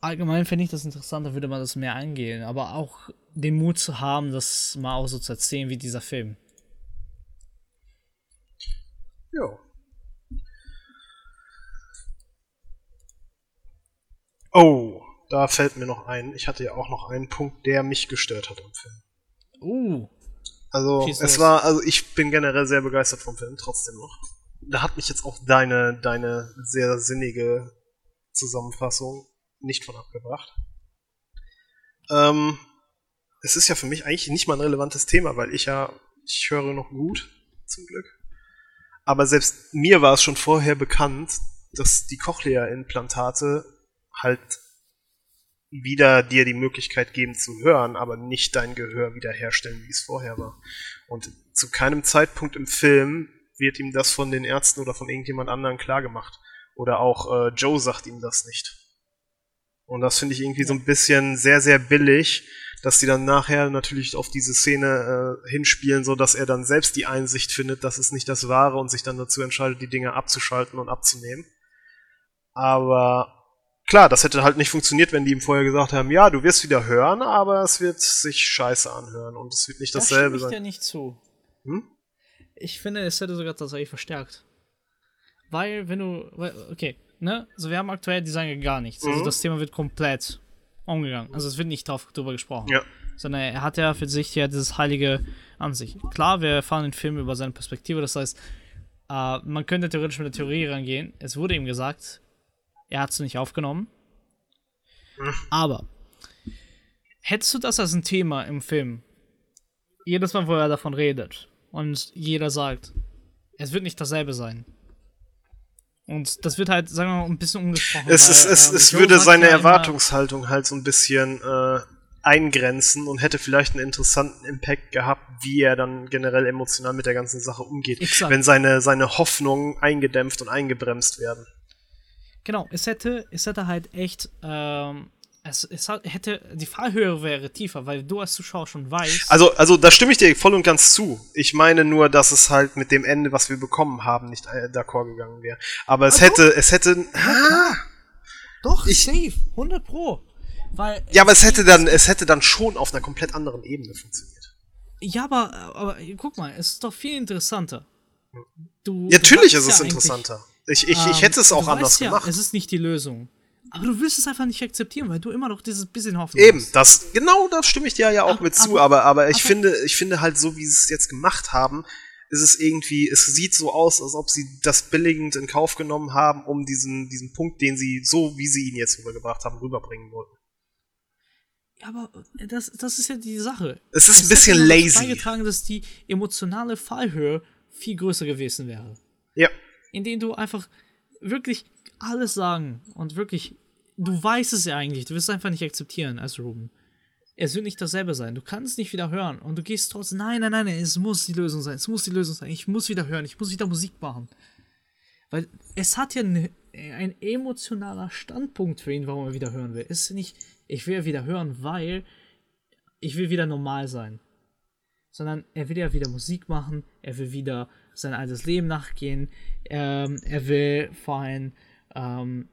Speaker 1: allgemein finde ich das interessant, da würde man das mehr eingehen, aber auch den Mut zu haben, das mal auch so zu erzählen wie dieser Film.
Speaker 2: Ja. Oh, da fällt mir noch ein. Ich hatte ja auch noch einen Punkt, der mich gestört hat am Film.
Speaker 1: Uh.
Speaker 2: Also Schieß es war, also ich bin generell sehr begeistert vom Film, trotzdem noch. Da hat mich jetzt auch deine, deine sehr sinnige Zusammenfassung nicht von abgebracht. Ähm, es ist ja für mich eigentlich nicht mal ein relevantes Thema, weil ich ja, ich höre noch gut, zum Glück. Aber selbst mir war es schon vorher bekannt, dass die Cochlea-Implantate halt wieder dir die Möglichkeit geben zu hören, aber nicht dein Gehör wiederherstellen, wie es vorher war. Und zu keinem Zeitpunkt im Film wird ihm das von den Ärzten oder von irgendjemand anderen klargemacht. Oder auch äh, Joe sagt ihm das nicht. Und das finde ich irgendwie so ein bisschen sehr, sehr billig, dass die dann nachher natürlich auf diese Szene äh, hinspielen, so dass er dann selbst die Einsicht findet, das ist nicht das Wahre und sich dann dazu entscheidet, die Dinge abzuschalten und abzunehmen. Aber klar, das hätte halt nicht funktioniert, wenn die ihm vorher gesagt haben, ja, du wirst wieder hören, aber es wird sich scheiße anhören und es wird nicht dasselbe
Speaker 1: das
Speaker 2: sein.
Speaker 1: Ja nicht zu.
Speaker 2: Hm?
Speaker 1: Ich finde, es hätte sogar tatsächlich verstärkt. Weil, wenn du. Okay, ne? Also, wir haben aktuell die sagen gar nichts. Also,
Speaker 2: Mhm.
Speaker 1: das Thema wird komplett umgegangen. Also, es wird nicht drauf, drüber gesprochen.
Speaker 2: Ja.
Speaker 1: Sondern er hat ja für sich ja dieses Heilige an sich. Klar, wir erfahren den Film über seine Perspektive. Das heißt, äh, man könnte theoretisch mit der Theorie rangehen. Es wurde ihm gesagt, er hat es nicht aufgenommen. Aber hättest du das als ein Thema im Film? Jedes Mal, wo er davon redet und jeder sagt, es wird nicht dasselbe sein. Und das wird halt, sagen wir mal, ein bisschen umgesprochen.
Speaker 2: Es,
Speaker 1: weil,
Speaker 2: es, es,
Speaker 1: ähm,
Speaker 2: es
Speaker 1: Joe
Speaker 2: würde
Speaker 1: sagt
Speaker 2: seine
Speaker 1: ja
Speaker 2: Erwartungshaltung halt so ein bisschen äh, eingrenzen und hätte vielleicht einen interessanten Impact gehabt, wie er dann generell emotional mit der ganzen Sache umgeht,
Speaker 1: Exakt.
Speaker 2: wenn seine, seine Hoffnungen eingedämpft und eingebremst werden.
Speaker 1: Genau, es hätte, es hätte halt echt, ähm, es, es hat, hätte, die Fallhöhe wäre tiefer, weil du als Zuschauer schon weißt.
Speaker 2: Also, also da stimme ich dir voll und ganz zu. Ich meine nur, dass es halt mit dem Ende, was wir bekommen haben, nicht äh, d'accord gegangen wäre. Aber es
Speaker 1: Ah,
Speaker 2: hätte, es hätte, ah,
Speaker 1: doch,
Speaker 2: ich-
Speaker 1: safe, 100 Pro. Weil,
Speaker 2: ja, aber es hätte dann, es hätte dann schon auf einer komplett anderen Ebene funktioniert.
Speaker 1: ja, aber, aber guck mal, es ist doch viel interessanter. Du,
Speaker 2: Ja,
Speaker 1: du
Speaker 2: natürlich
Speaker 1: weißt
Speaker 2: ist es
Speaker 1: ja
Speaker 2: interessanter. Ich, ich,
Speaker 1: ähm,
Speaker 2: ich hätte es
Speaker 1: du
Speaker 2: auch
Speaker 1: weißt
Speaker 2: anders
Speaker 1: ja,
Speaker 2: gemacht.
Speaker 1: Es ist nicht die Lösung. Aber du willst es einfach nicht akzeptieren, weil du immer noch dieses bisschen Hoffnung
Speaker 2: Eben,
Speaker 1: hast.
Speaker 2: das, genau, da stimme ich dir ja auch
Speaker 1: Aber-
Speaker 2: mit zu,
Speaker 1: aber-
Speaker 2: aber, aber ich
Speaker 1: aber-
Speaker 2: finde, ich finde halt so, wie sie es jetzt gemacht haben, ist es irgendwie, es sieht so aus, als ob sie das billigend in Kauf genommen haben, um diesen, diesen Punkt, den sie, so wie sie ihn jetzt rübergebracht haben, rüberbringen wollten.
Speaker 1: Ja, aber das, das ist ja die Sache.
Speaker 2: Es ist ein
Speaker 1: hat
Speaker 2: bisschen
Speaker 1: dazu
Speaker 2: lazy.
Speaker 1: beigetragen, dass die emotionale Fallhöhe viel größer gewesen wäre.
Speaker 2: Ja.
Speaker 1: indem du einfach wirklich alles sagen und wirklich, du weißt es ja eigentlich, du wirst es einfach nicht akzeptieren als Ruben. Es wird nicht dasselbe sein. Du kannst nicht wieder hören und du gehst trotzdem, nein, nein, nein, es muss die Lösung sein, es muss die Lösung sein, ich muss wieder hören, ich muss wieder Musik machen. Weil es hat ja ne, ein emotionaler Standpunkt für ihn, warum er wieder hören will. Es ist nicht, ich will wieder hören, weil ich will wieder normal sein sondern er will ja wieder Musik machen, er will wieder sein altes Leben nachgehen, ähm, er will vor allem ähm,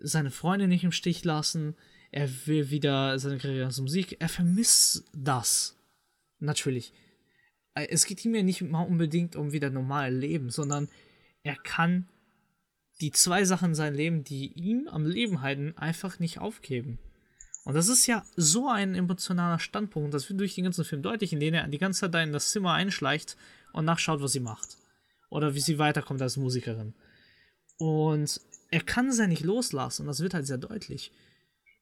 Speaker 1: seine Freunde nicht im Stich lassen, er will wieder seine Karriere als Musik, er vermisst das. Natürlich. Äh, Es geht ihm ja nicht mal unbedingt um wieder normal Leben, sondern er kann die zwei Sachen in seinem Leben, die ihn am Leben halten, einfach nicht aufgeben. Und das ist ja so ein emotionaler Standpunkt, das wird durch den ganzen Film deutlich, in dem er die ganze Zeit da in das Zimmer einschleicht und nachschaut, was sie macht. Oder wie sie weiterkommt als Musikerin. Und er kann es ja nicht loslassen, das wird halt sehr deutlich.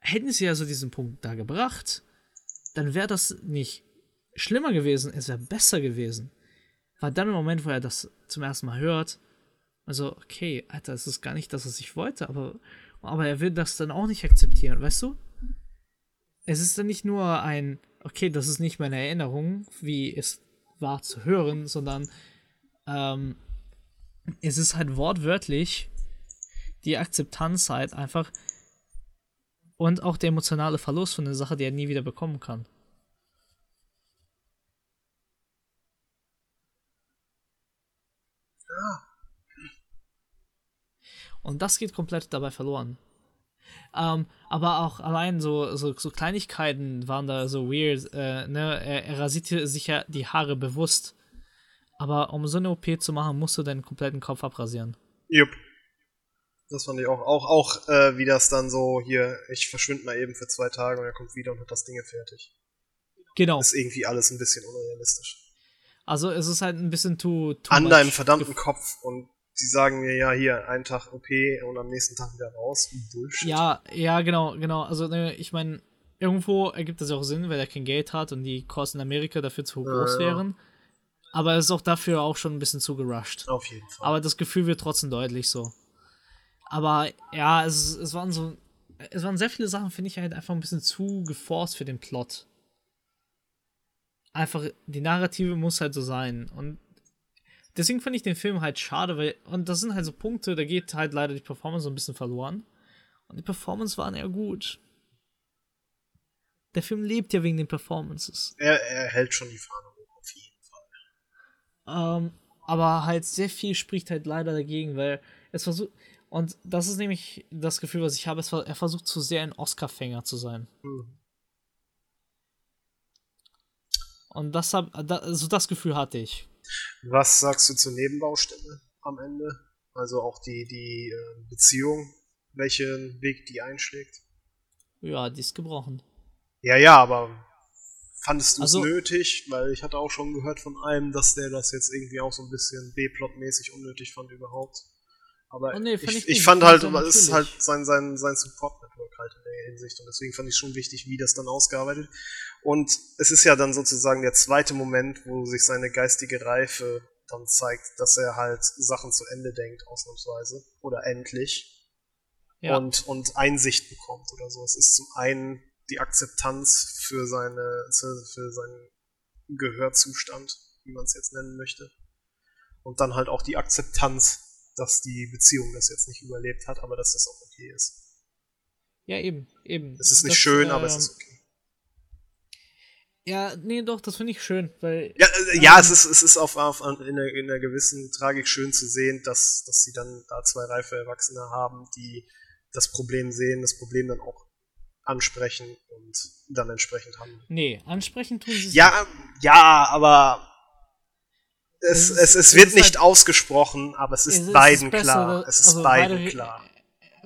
Speaker 1: Hätten sie also diesen Punkt da gebracht, dann wäre das nicht schlimmer gewesen, es wäre besser gewesen. Weil dann im Moment, wo er das zum ersten Mal hört, also, okay, Alter, es ist gar nicht das, was ich wollte, aber, aber er will das dann auch nicht akzeptieren, weißt du? Es ist dann nicht nur ein, okay, das ist nicht meine Erinnerung, wie es war zu hören, sondern ähm, es ist halt wortwörtlich die Akzeptanz halt einfach und auch der emotionale Verlust von der Sache, die er nie wieder bekommen kann. Und das geht komplett dabei verloren. Ähm, aber auch allein so, so, so Kleinigkeiten waren da so weird. Äh, ne? er, er rasierte sich ja die Haare bewusst. Aber um so eine OP zu machen, musst du deinen kompletten Kopf abrasieren.
Speaker 2: Jupp. Das fand ich auch, auch, auch äh, wie das dann so hier, ich verschwinde mal eben für zwei Tage und er kommt wieder und hat das Ding fertig.
Speaker 1: Genau.
Speaker 2: Ist irgendwie alles ein bisschen unrealistisch.
Speaker 1: Also es ist halt ein bisschen too, too
Speaker 2: An deinem verdammten Kopf und die sagen mir ja hier, einen Tag OP und am nächsten Tag wieder raus. Bullshit.
Speaker 1: Ja, ja, genau, genau. Also ne, ich meine, irgendwo ergibt das ja auch Sinn, weil er kein Geld hat und die Kosten in Amerika dafür zu groß
Speaker 2: Ja.
Speaker 1: wären. Aber es ist auch dafür auch schon ein bisschen zu gerusht.
Speaker 2: Auf jeden Fall.
Speaker 1: Aber das Gefühl wird trotzdem deutlich so. Aber ja, es, es waren so. Es waren sehr viele Sachen, finde ich halt einfach ein bisschen zu geforst für den Plot. Einfach, die Narrative muss halt so sein. Und deswegen fand ich den Film halt schade, weil. Und das sind halt so Punkte, da geht halt leider die Performance so ein bisschen verloren. Und die Performance waren eher gut. Der Film lebt ja wegen den Performances.
Speaker 2: er, er hält schon die Fahne hoch, auf jeden Fall.
Speaker 1: Ähm, aber halt sehr viel spricht halt leider dagegen, weil es versucht. Und das ist nämlich das Gefühl, was ich habe, er versucht zu sehr ein Oscar-Fänger zu sein.
Speaker 2: Hm.
Speaker 1: Und das hab, da, also das Gefühl hatte ich.
Speaker 2: Was sagst du zur Nebenbaustelle am Ende? Also auch die, die äh, Beziehung, welchen Weg die einschlägt?
Speaker 1: Ja, die ist gebrochen.
Speaker 2: Ja, ja, aber fandest du es
Speaker 1: Also-
Speaker 2: nötig? Weil ich hatte auch schon gehört von einem, dass der das jetzt irgendwie auch so ein bisschen B-Plot-mäßig unnötig fand überhaupt. Aber
Speaker 1: Oh nee,
Speaker 2: ich,
Speaker 1: ich
Speaker 2: ich, fand halt,
Speaker 1: es
Speaker 2: ist halt sein, sein, sein Support-Network halt in der Hinsicht und deswegen fand ich schon wichtig, wie das dann ausgearbeitet. Und es ist ja dann sozusagen der zweite Moment, wo sich seine geistige Reife dann zeigt, dass er halt Sachen zu Ende denkt, ausnahmsweise. Oder endlich
Speaker 1: Ja.
Speaker 2: und, und Einsicht bekommt oder so. Es ist zum einen die Akzeptanz für seine, für seinen Gehörzustand, wie man es jetzt nennen möchte. Und dann halt auch die Akzeptanz, dass die Beziehung das jetzt nicht überlebt hat, aber dass das auch okay ist.
Speaker 1: ja, eben, eben.
Speaker 2: Es ist nicht
Speaker 1: Das,
Speaker 2: schön, aber es
Speaker 1: ähm,
Speaker 2: ist okay.
Speaker 1: Ja, nee, doch, das finde ich schön, weil.
Speaker 2: Ja, äh, ja es ist, es ist auf, auf in, einer, in einer gewissen Tragik schön zu sehen, dass, dass sie dann da zwei reife Erwachsene haben, die das Problem sehen, das Problem dann auch ansprechen und dann entsprechend handeln.
Speaker 1: Nee, ansprechen tun sie es
Speaker 2: Ja, ja, aber es,
Speaker 1: Es ist-
Speaker 2: es, es
Speaker 1: es
Speaker 2: wird
Speaker 1: ist
Speaker 2: nicht
Speaker 1: halt-
Speaker 2: ausgesprochen, aber es ist
Speaker 1: Es ist
Speaker 2: beiden
Speaker 1: besser,
Speaker 2: klar. Es ist
Speaker 1: also
Speaker 2: beiden
Speaker 1: beide-
Speaker 2: klar.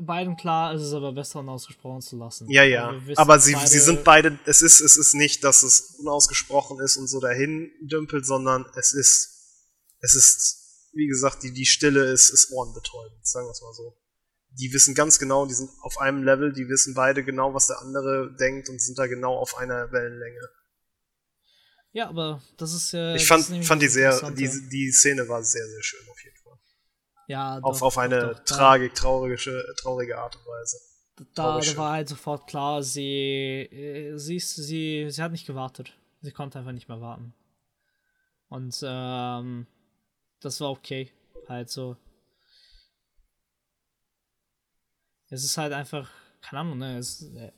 Speaker 1: Beiden klar, ist es aber besser, unausgesprochen zu lassen.
Speaker 2: Ja, ja.
Speaker 1: wir wissen
Speaker 2: Aber sie, sie sind beide, es ist, es ist nicht, dass es unausgesprochen ist und so dahin dümpelt, sondern es ist, es ist, wie gesagt, die, die Stille ist, ist ohrenbetäubend, sagen wir es mal so. Die wissen ganz genau, die sind auf einem Level, die wissen beide genau, was der andere denkt und sind da genau auf einer Wellenlänge.
Speaker 1: Ja, aber das ist ja.
Speaker 2: Ich fand, fand die sehr, die, die Szene war sehr, sehr schön auf jeden Fall.
Speaker 1: ja,
Speaker 2: Auf,
Speaker 1: doch,
Speaker 2: auf eine
Speaker 1: doch,
Speaker 2: tragik, traurige, traurige Art und Weise.
Speaker 1: Da, da war halt sofort klar, sie, äh, sie, ist, sie, sie hat nicht gewartet. Sie konnte einfach nicht mehr warten. Und ähm, das war okay. Halt so. Es ist halt einfach, keine Ahnung, ne? Es, äh,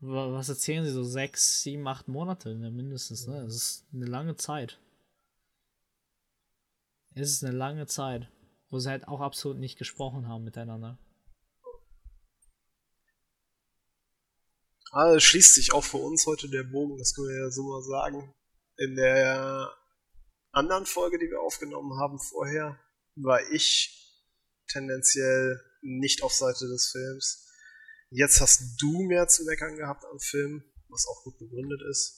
Speaker 1: was erzählen sie so? Sechs, sieben, acht Monate ne, mindestens, ne? Es ist eine lange Zeit. Es ist eine lange Zeit, wo sie halt auch absolut nicht gesprochen haben miteinander.
Speaker 2: Ah, es schließt sich auch für uns heute der Bogen, das können wir ja so mal sagen. In der anderen Folge, die wir aufgenommen haben vorher, war ich tendenziell nicht auf Seite des Films. Jetzt hast du mehr zu meckern gehabt am Film, was auch gut begründet ist.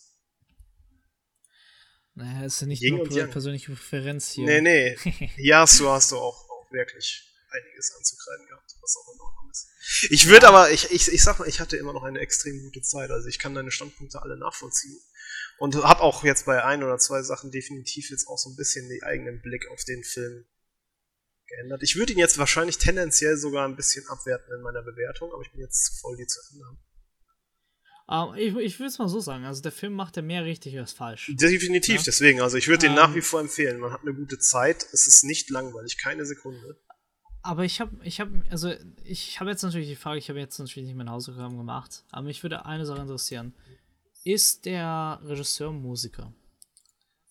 Speaker 1: Naja, ist ja nicht
Speaker 2: Yin
Speaker 1: nur per- persönliche Präferenz hier.
Speaker 2: Nee, nee. [LAUGHS] Hast du, hast du auch, auch wirklich einiges anzukreiden gehabt, was auch in Ordnung ist. Ich würde aber, ich, ich, ich sag mal, ich hatte immer noch eine extrem gute Zeit. Also ich kann deine Standpunkte alle nachvollziehen. Und habe auch jetzt bei ein oder zwei Sachen definitiv jetzt auch so ein bisschen den eigenen Blick auf den Film geändert. Ich würde ihn jetzt wahrscheinlich tendenziell sogar ein bisschen abwerten in meiner Bewertung, aber ich bin jetzt zu voll, die zu ändern.
Speaker 1: Aber ich ich würde es mal so sagen, also der Film macht ja mehr richtig als falsch.
Speaker 2: Definitiv,
Speaker 1: Ja.
Speaker 2: deswegen. Also ich würde den
Speaker 1: Ähm.
Speaker 2: nach wie vor empfehlen. Man hat eine gute Zeit. Es ist nicht langweilig, keine Sekunde.
Speaker 1: Aber ich habe, ich habe, also ich habe jetzt natürlich die Frage, ich habe jetzt natürlich nicht mein Hausaufgaben gemacht, aber mich würde eine Sache interessieren. Ist der Regisseur Musiker?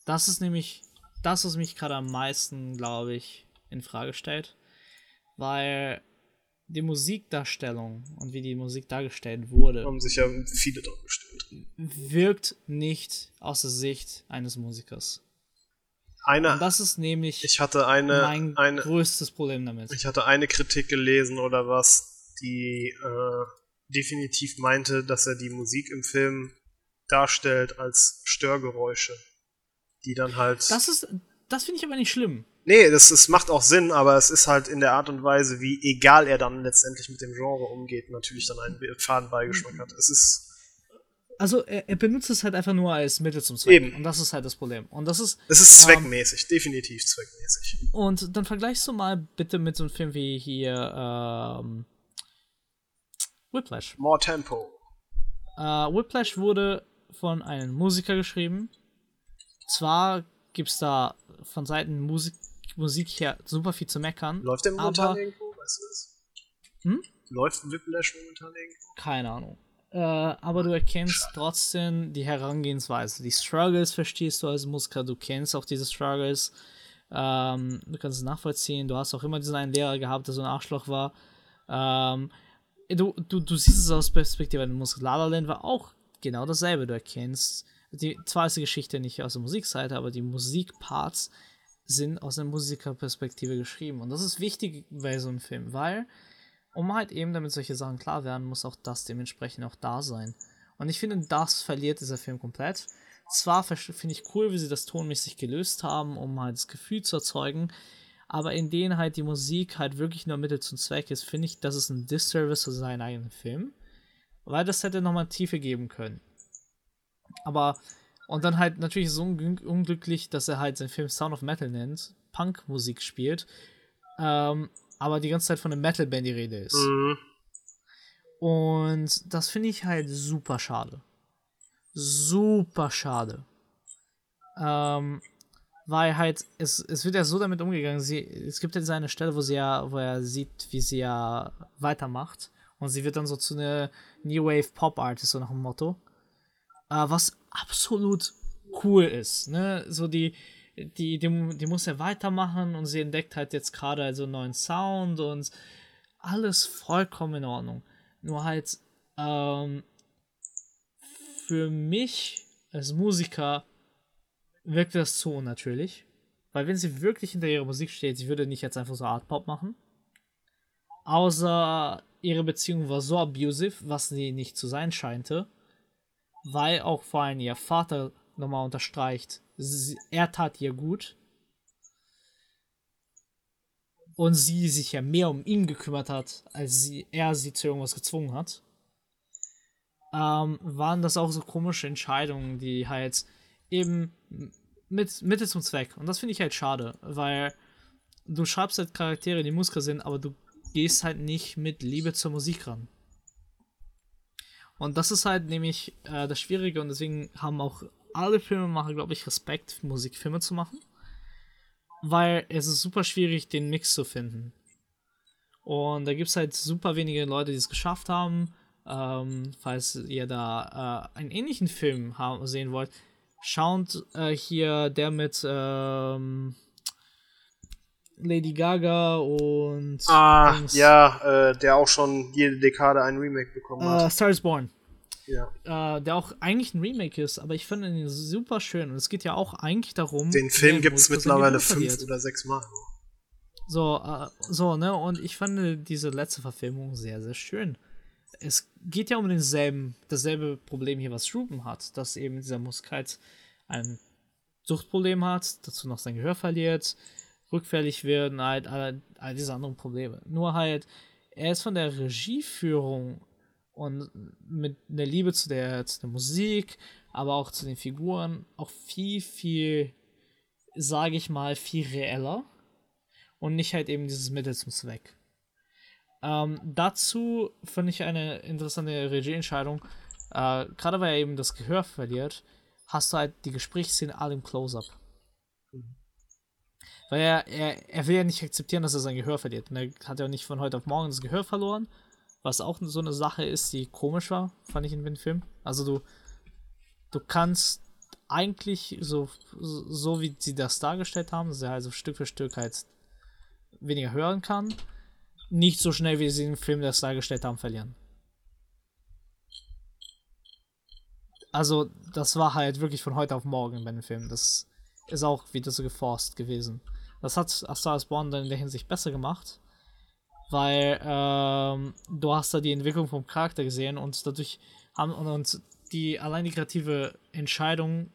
Speaker 1: Das ist nämlich das, was mich gerade am meisten, glaube ich, in Frage stellt. Weil die Musikdarstellung und wie die Musik dargestellt wurde,
Speaker 2: haben sich ja viele dran gestellt.
Speaker 1: wirkt nicht aus der Sicht eines Musikers.
Speaker 2: Einer,
Speaker 1: Und das ist nämlich
Speaker 2: ich hatte eine,
Speaker 1: mein
Speaker 2: eine,
Speaker 1: größtes Problem damit.
Speaker 2: ich hatte eine Kritik gelesen oder was, die äh, definitiv meinte, dass er die Musik im Film darstellt als Störgeräusche, die dann halt.
Speaker 1: Das ist, das finde ich aber nicht schlimm.
Speaker 2: Nee, das, das macht auch Sinn, aber es ist halt in der Art und Weise, wie egal er dann letztendlich mit dem Genre umgeht, natürlich dann einen Fadenbeigeschmack hat. Es ist
Speaker 1: Also er, er benutzt es halt einfach nur als Mittel zum Zweck.
Speaker 2: Eben.
Speaker 1: Und das ist halt das Problem. Und das ist.
Speaker 2: es ist
Speaker 1: Ähm,
Speaker 2: zweckmäßig, definitiv zweckmäßig.
Speaker 1: Und dann vergleichst du mal bitte mit so einem Film wie hier ähm, Whiplash.
Speaker 2: More Tempo.
Speaker 1: Äh, Whiplash wurde von einem Musiker geschrieben. Zwar gibt es da von Seiten Musik, Musik her super viel zu meckern.
Speaker 2: Läuft der momentan
Speaker 1: aber,
Speaker 2: irgendwo? Weißt du das?
Speaker 1: Hm?
Speaker 2: Läuft Whiplash momentan irgendwo?
Speaker 1: Keine Ahnung. Äh, aber du erkennst trotzdem die Herangehensweise. Die Struggles verstehst du als Musiker, du kennst auch diese Struggles. Ähm, du kannst es nachvollziehen. Du hast auch immer diesen einen Lehrer gehabt, der so ein Arschloch war. Ähm, du, du, du siehst es aus Perspektive der Musik. La La Land war auch genau dasselbe. Du erkennst, die, zwar ist die Geschichte nicht aus der Musikseite, aber die Musikparts sind aus der Musikerperspektive geschrieben. Und das ist wichtig bei so einem Film, weil, um halt eben, damit solche Sachen klar werden, muss auch das dementsprechend auch da sein. Und ich finde, das verliert dieser Film komplett. Zwar finde ich cool, wie sie das tonmäßig gelöst haben, um halt das Gefühl zu erzeugen, aber in denen halt die Musik halt wirklich nur Mittel zum Zweck ist, finde ich, das ist ein Disservice für seinen eigenen Film. Weil das hätte nochmal Tiefe geben können. Aber, und dann halt natürlich so unglücklich, dass er halt seinen Film Sound of Metal nennt, Punk-Musik spielt, ähm, aber die ganze Zeit von einem Metal-Band die Rede ist. Mhm. Und das finde ich halt super schade. Super schade. Ähm, weil halt, es, es wird ja so damit umgegangen, sie, es gibt jetzt eine Stelle, wo sie ja, wo er sieht, wie sie ja weitermacht. Und sie wird dann so zu einer New Wave Pop Artist, so nach dem Motto. Äh, was absolut cool ist. Ne? So die, die, die, die muss ja weitermachen und sie entdeckt halt jetzt gerade also einen neuen Sound und alles vollkommen in Ordnung. Nur halt, ähm, für mich als Musiker wirkt das zu unnatürlich. Weil wenn sie wirklich hinter ihrer Musik steht, sie würde nicht jetzt einfach so Art Pop machen. Außer ihre Beziehung war so abusive, was sie nicht zu sein scheinte. Weil auch vor allem ihr Vater nochmal unterstreicht, er tat ihr gut. Und sie sich ja mehr um ihn gekümmert hat, als sie, er sie zu irgendwas gezwungen hat. Ähm, waren das auch so komische Entscheidungen, die halt eben mit Mittel zum Zweck. Und das finde ich halt schade, weil du schreibst halt Charaktere, die Musiker sind, aber du gehst halt nicht mit Liebe zur Musik ran. Und das ist halt nämlich äh, das Schwierige und deswegen haben auch alle Filmemacher, glaube ich, Respekt, Musikfilme zu machen. Weil es ist super schwierig, den Mix zu finden. Und da gibt es halt super wenige Leute, die es geschafft haben. Ähm, falls ihr da äh, einen ähnlichen Film haben, sehen wollt, schaut äh, hier der mit ähm, Lady Gaga und.
Speaker 2: Ah, Dings. ja, äh, der auch schon jede Dekade ein Remake bekommen hat.
Speaker 1: Uh, Star is Born. Ja. Äh, der auch eigentlich ein Remake ist, aber ich finde ihn super schön. Und es geht ja auch eigentlich darum.
Speaker 2: Den Film gibt es mittlerweile fünf oder sechs Mal.
Speaker 1: So, äh, so, ne? Und ich fand diese letzte Verfilmung sehr, sehr schön. Es geht ja um denselben, dasselbe Problem hier, was Ruben hat, dass eben dieser Muskat ein Suchtproblem hat, dazu noch sein Gehör verliert, rückfällig wird und halt all, all diese anderen Probleme. Nur halt, er ist von der Regieführung und mit der Liebe zu der, zu der Musik, aber auch zu den Figuren auch viel, viel, sage ich mal, viel reeller und nicht halt eben dieses Mittel zum Zweck. Ähm, dazu finde ich eine interessante Regieentscheidung, äh, gerade weil er eben das Gehör verliert, hast du halt die Gesprächsszene alle im Close-Up. Weil er, er, er will ja nicht akzeptieren, dass er sein Gehör verliert. Und er hat ja nicht von heute auf morgen das Gehör verloren. Was auch so eine Sache ist, die komisch war, fand ich in dem Film. Also du, du kannst eigentlich so, so wie sie das dargestellt haben, dass er also Stück für Stück halt weniger hören kann, nicht so schnell wie sie im Film das dargestellt haben, verlieren. Also, das war halt wirklich von heute auf morgen bei dem Film. Das ist auch wieder so geforst gewesen. Das hat A Star is Born dann in der Hinsicht besser gemacht, weil ähm, du hast da die Entwicklung vom Charakter gesehen und dadurch haben und die allein die kreative Entscheidung,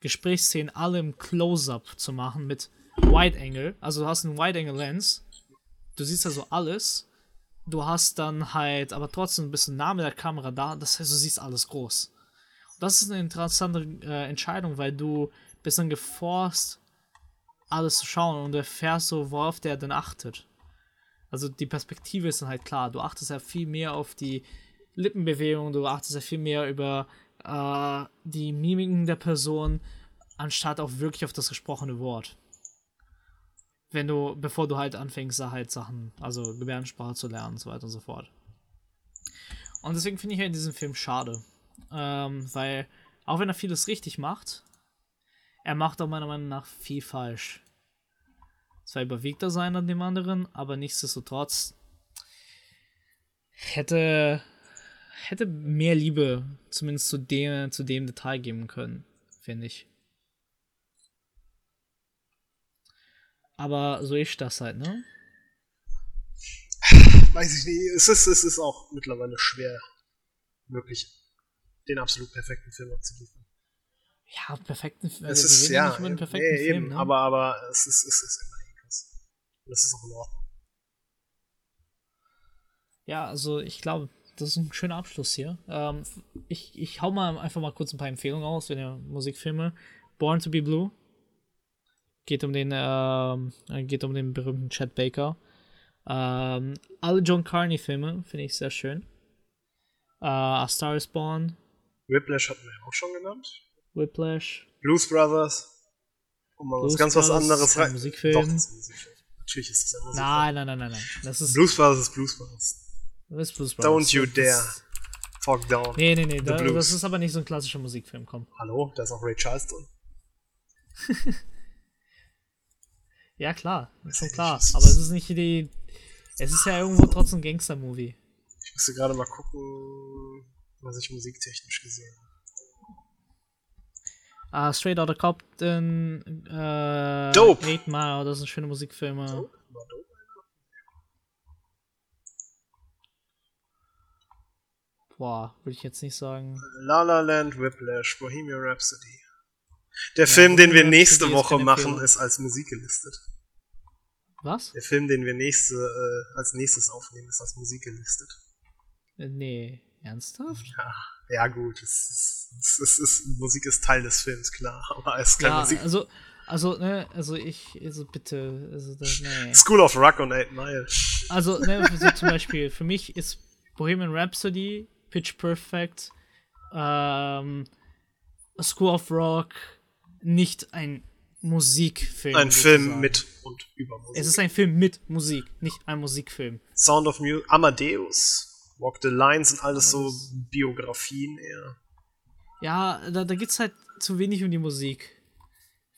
Speaker 1: Gesprächsszenen alle im Close-Up zu machen mit Wide Angle. Also du hast einen Wide Angle Lens, du siehst also alles. Du hast dann halt aber trotzdem ein bisschen nah mit der Kamera da, das heißt, du siehst alles groß. Und das ist eine interessante äh, Entscheidung, weil du bist dann geforst, alles zu schauen und erfährst so, worauf der denn achtet. Also die Perspektive ist dann halt klar. Du achtest ja viel mehr auf die Lippenbewegung, du achtest ja viel mehr über äh, die Mimiken der Person, anstatt auch wirklich auf das gesprochene Wort. Wenn du, bevor du halt anfängst, halt Sachen, also Gebärdensprache zu lernen und so weiter und so fort. Und deswegen finde ich halt diesen Film schade. Ähm, weil, auch wenn er vieles richtig macht, er macht auch meiner Meinung nach viel falsch. Zwar überwiegt er sein an dem anderen, aber nichtsdestotrotz hätte, hätte mehr Liebe zumindest zu dem, zu dem Detail geben können, finde ich. Aber so ist das halt, ne?
Speaker 2: Weiß ich nicht. Es ist, es ist auch mittlerweile schwer, wirklich den absolut perfekten Film abzuliefern.
Speaker 1: Ja, perfekten Film.
Speaker 2: Es ist, ja, nicht über einen perfekten nee, Film, eben, ne? aber, aber es ist, es ist immerhin krass. Und das ist auch in Ordnung.
Speaker 1: Ja, also ich glaube, das ist ein schöner Abschluss hier. Ähm, ich, ich hau mal einfach mal kurz ein paar Empfehlungen aus, wenn ihr Musikfilme. Born to be Blue. Geht um den, ähm, geht um den berühmten Chad Baker. Ähm, alle John Carney-Filme finde ich sehr schön. Äh, A Star is Born.
Speaker 2: Whiplash hatten wir auch schon genannt.
Speaker 1: Whiplash.
Speaker 2: Blues Brothers. Um mal Blues was ganz Brothers was anderes rein.
Speaker 1: Musikfilm. Doch,
Speaker 2: das ist ein Musikfilm. Natürlich ist
Speaker 1: das ein Musikfilm. Nein, nein, nein, nein, nein. Das ist
Speaker 2: Blues Brothers ist Blues Brothers.
Speaker 1: Das ist Blues
Speaker 2: Brothers. Don't you dare. Talk down.
Speaker 1: Nee, nee, nee. Da, das ist aber nicht so ein klassischer Musikfilm, komm.
Speaker 2: Hallo, da ist auch Ray Charles drin. [LAUGHS]
Speaker 1: ja, klar. Ist schon klar. [LAUGHS] Aber es ist nicht die. Es ist ja irgendwo trotzdem ein Gangster-Movie.
Speaker 2: Ich müsste gerade mal gucken, was ich musiktechnisch gesehen habe.
Speaker 1: Uh, Straight Outta Compton, äh,
Speaker 2: Dope.
Speaker 1: Eight Mile, das sind schöne Musikfilme. Dope Boah, würde ich jetzt nicht sagen.
Speaker 2: La La Land, Whiplash, Bohemian Rhapsody. Der ja, Film, den wir nächste Woche machen, ist als Musik gelistet.
Speaker 1: Was?
Speaker 2: Der Film, den wir nächste, äh, als nächstes aufnehmen, ist als Musik gelistet.
Speaker 1: Äh, nee, ernsthaft?
Speaker 2: Ja, ja gut, es ist, es ist, Musik ist Teil des Films, klar, [LAUGHS] aber es ist keine
Speaker 1: ja,
Speaker 2: Musik.
Speaker 1: Also, also, ne, also ich, also bitte, also das, nee.
Speaker 2: School of Rock und Eight Mile.
Speaker 1: Also, ne, so zum Beispiel, für mich ist Bohemian Rhapsody, Pitch Perfect, ähm, School of Rock nicht ein Musikfilm.
Speaker 2: Ein Film mit und über
Speaker 1: Musik. Es ist ein Film mit Musik, nicht ein Musikfilm.
Speaker 2: Sound of Music, Amadeus, Walk the Line sind alles so Biografien eher.
Speaker 1: Ja, da, da es halt zu wenig um die Musik,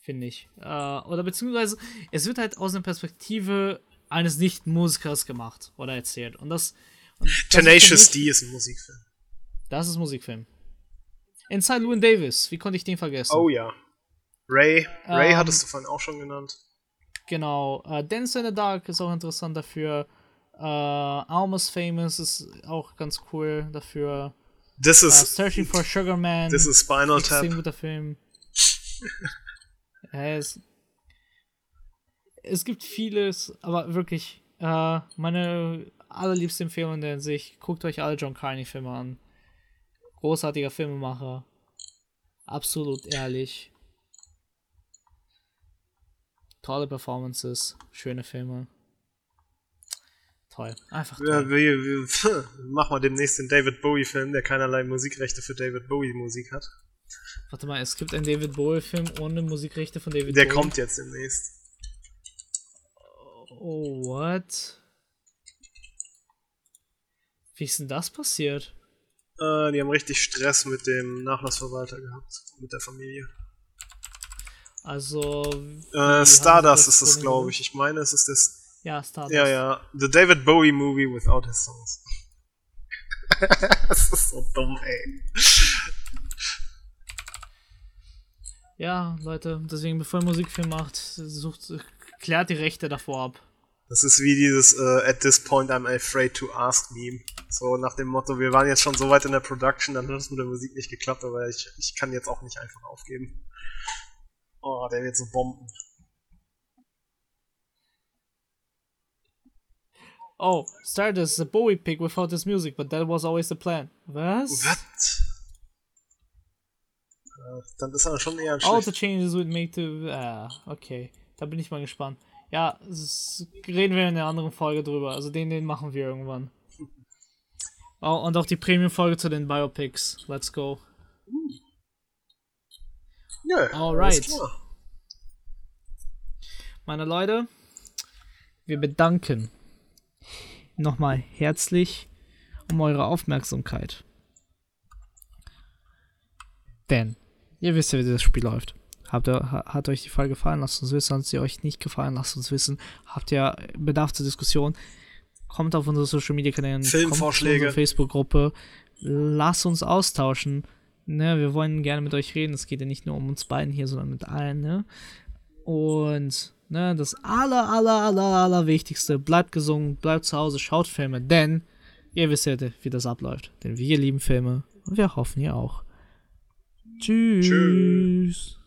Speaker 1: finde ich. Äh, oder beziehungsweise, es wird halt aus einer Perspektive eines Nicht-Musikers gemacht oder erzählt. Und das. Und
Speaker 2: Tenacious D ist ein Musikfilm.
Speaker 1: Das ist Musikfilm. Inside Llewyn Davis, wie konnte ich den vergessen?
Speaker 2: Oh ja. Ray. Ray ähm, hattest du vorhin auch schon genannt.
Speaker 1: Genau. Uh, Dance in the Dark ist auch interessant dafür. Uh, Almost Famous ist auch ganz cool dafür.
Speaker 2: This is,
Speaker 1: uh, Searching for Sugar Man.
Speaker 2: This is Spinal Tap.
Speaker 1: Extrem guter Film. [LAUGHS] ja, es, es gibt vieles, aber wirklich, uh, meine allerliebste Empfehlung in der Hinsicht, guckt euch alle John Carney-Filme an. Großartiger Filmemacher. Absolut ehrlich. Tolle Performances, schöne Filme. Toll, einfach toll.
Speaker 2: Ja, wir, wir, machen wir demnächst den David Bowie-Film, der keinerlei Musikrechte für David Bowie-Musik hat.
Speaker 1: Warte mal, es gibt einen David Bowie-Film ohne Musikrechte von David
Speaker 2: der
Speaker 1: Bowie.
Speaker 2: Der kommt jetzt demnächst.
Speaker 1: Oh, what? Wie ist denn das passiert?
Speaker 2: Äh, die haben richtig Stress mit dem Nachlassverwalter gehabt, mit der Familie.
Speaker 1: Also.
Speaker 2: Äh, Stardust ist es, glaube ich. Ich meine, es ist das.
Speaker 1: Ja, Stardust.
Speaker 2: Ja, ja. The David Bowie Movie without his songs. [LAUGHS] das ist so dumm, ey.
Speaker 1: Ja, Leute, deswegen, bevor ihr Musikfilm macht, sucht, klärt die Rechte davor ab.
Speaker 2: Das ist wie dieses uh, At this point I'm afraid to ask Meme. So nach dem Motto, wir waren jetzt schon so weit in der Production, dann hat es mit der Musik nicht geklappt, aber ich, ich kann jetzt auch nicht einfach aufgeben. Oh, der wird so bomben.
Speaker 1: Oh, Stardust is a Bowie pick without his music, but that was always the plan. Was?
Speaker 2: What? Uh, dann ist er schon eher ein
Speaker 1: All the changes would make to. Ah, okay. Da bin ich mal gespannt. Ja, reden wir in einer anderen Folge drüber. Also den, den machen wir irgendwann. [LAUGHS] Oh, und auch die Premium-Folge zu den Biopics. Let's go.
Speaker 2: Ja,
Speaker 1: Alright. Meine Leute, wir bedanken nochmal herzlich um eure Aufmerksamkeit. Denn ihr wisst ja, wie das Spiel läuft. Habt ihr, hat euch die Folge gefallen? Lasst uns wissen. Hat sie euch nicht gefallen? Lasst uns wissen. Habt ihr Bedarf zur Diskussion? Kommt auf unsere Social Media Kanäle,
Speaker 2: Filmvorschläge,
Speaker 1: Facebook-Gruppe. Lasst uns austauschen. Ne, wir wollen gerne mit euch reden. Es geht ja nicht nur um uns beiden hier, sondern mit allen. Ne? Und Ne, das aller, aller, aller, aller Wichtigste. Bleibt gesund, bleibt zu Hause, schaut Filme, denn ihr wisst ja, wie das abläuft. Denn wir lieben Filme und wir hoffen ihr auch. Tschüss. Tschüss.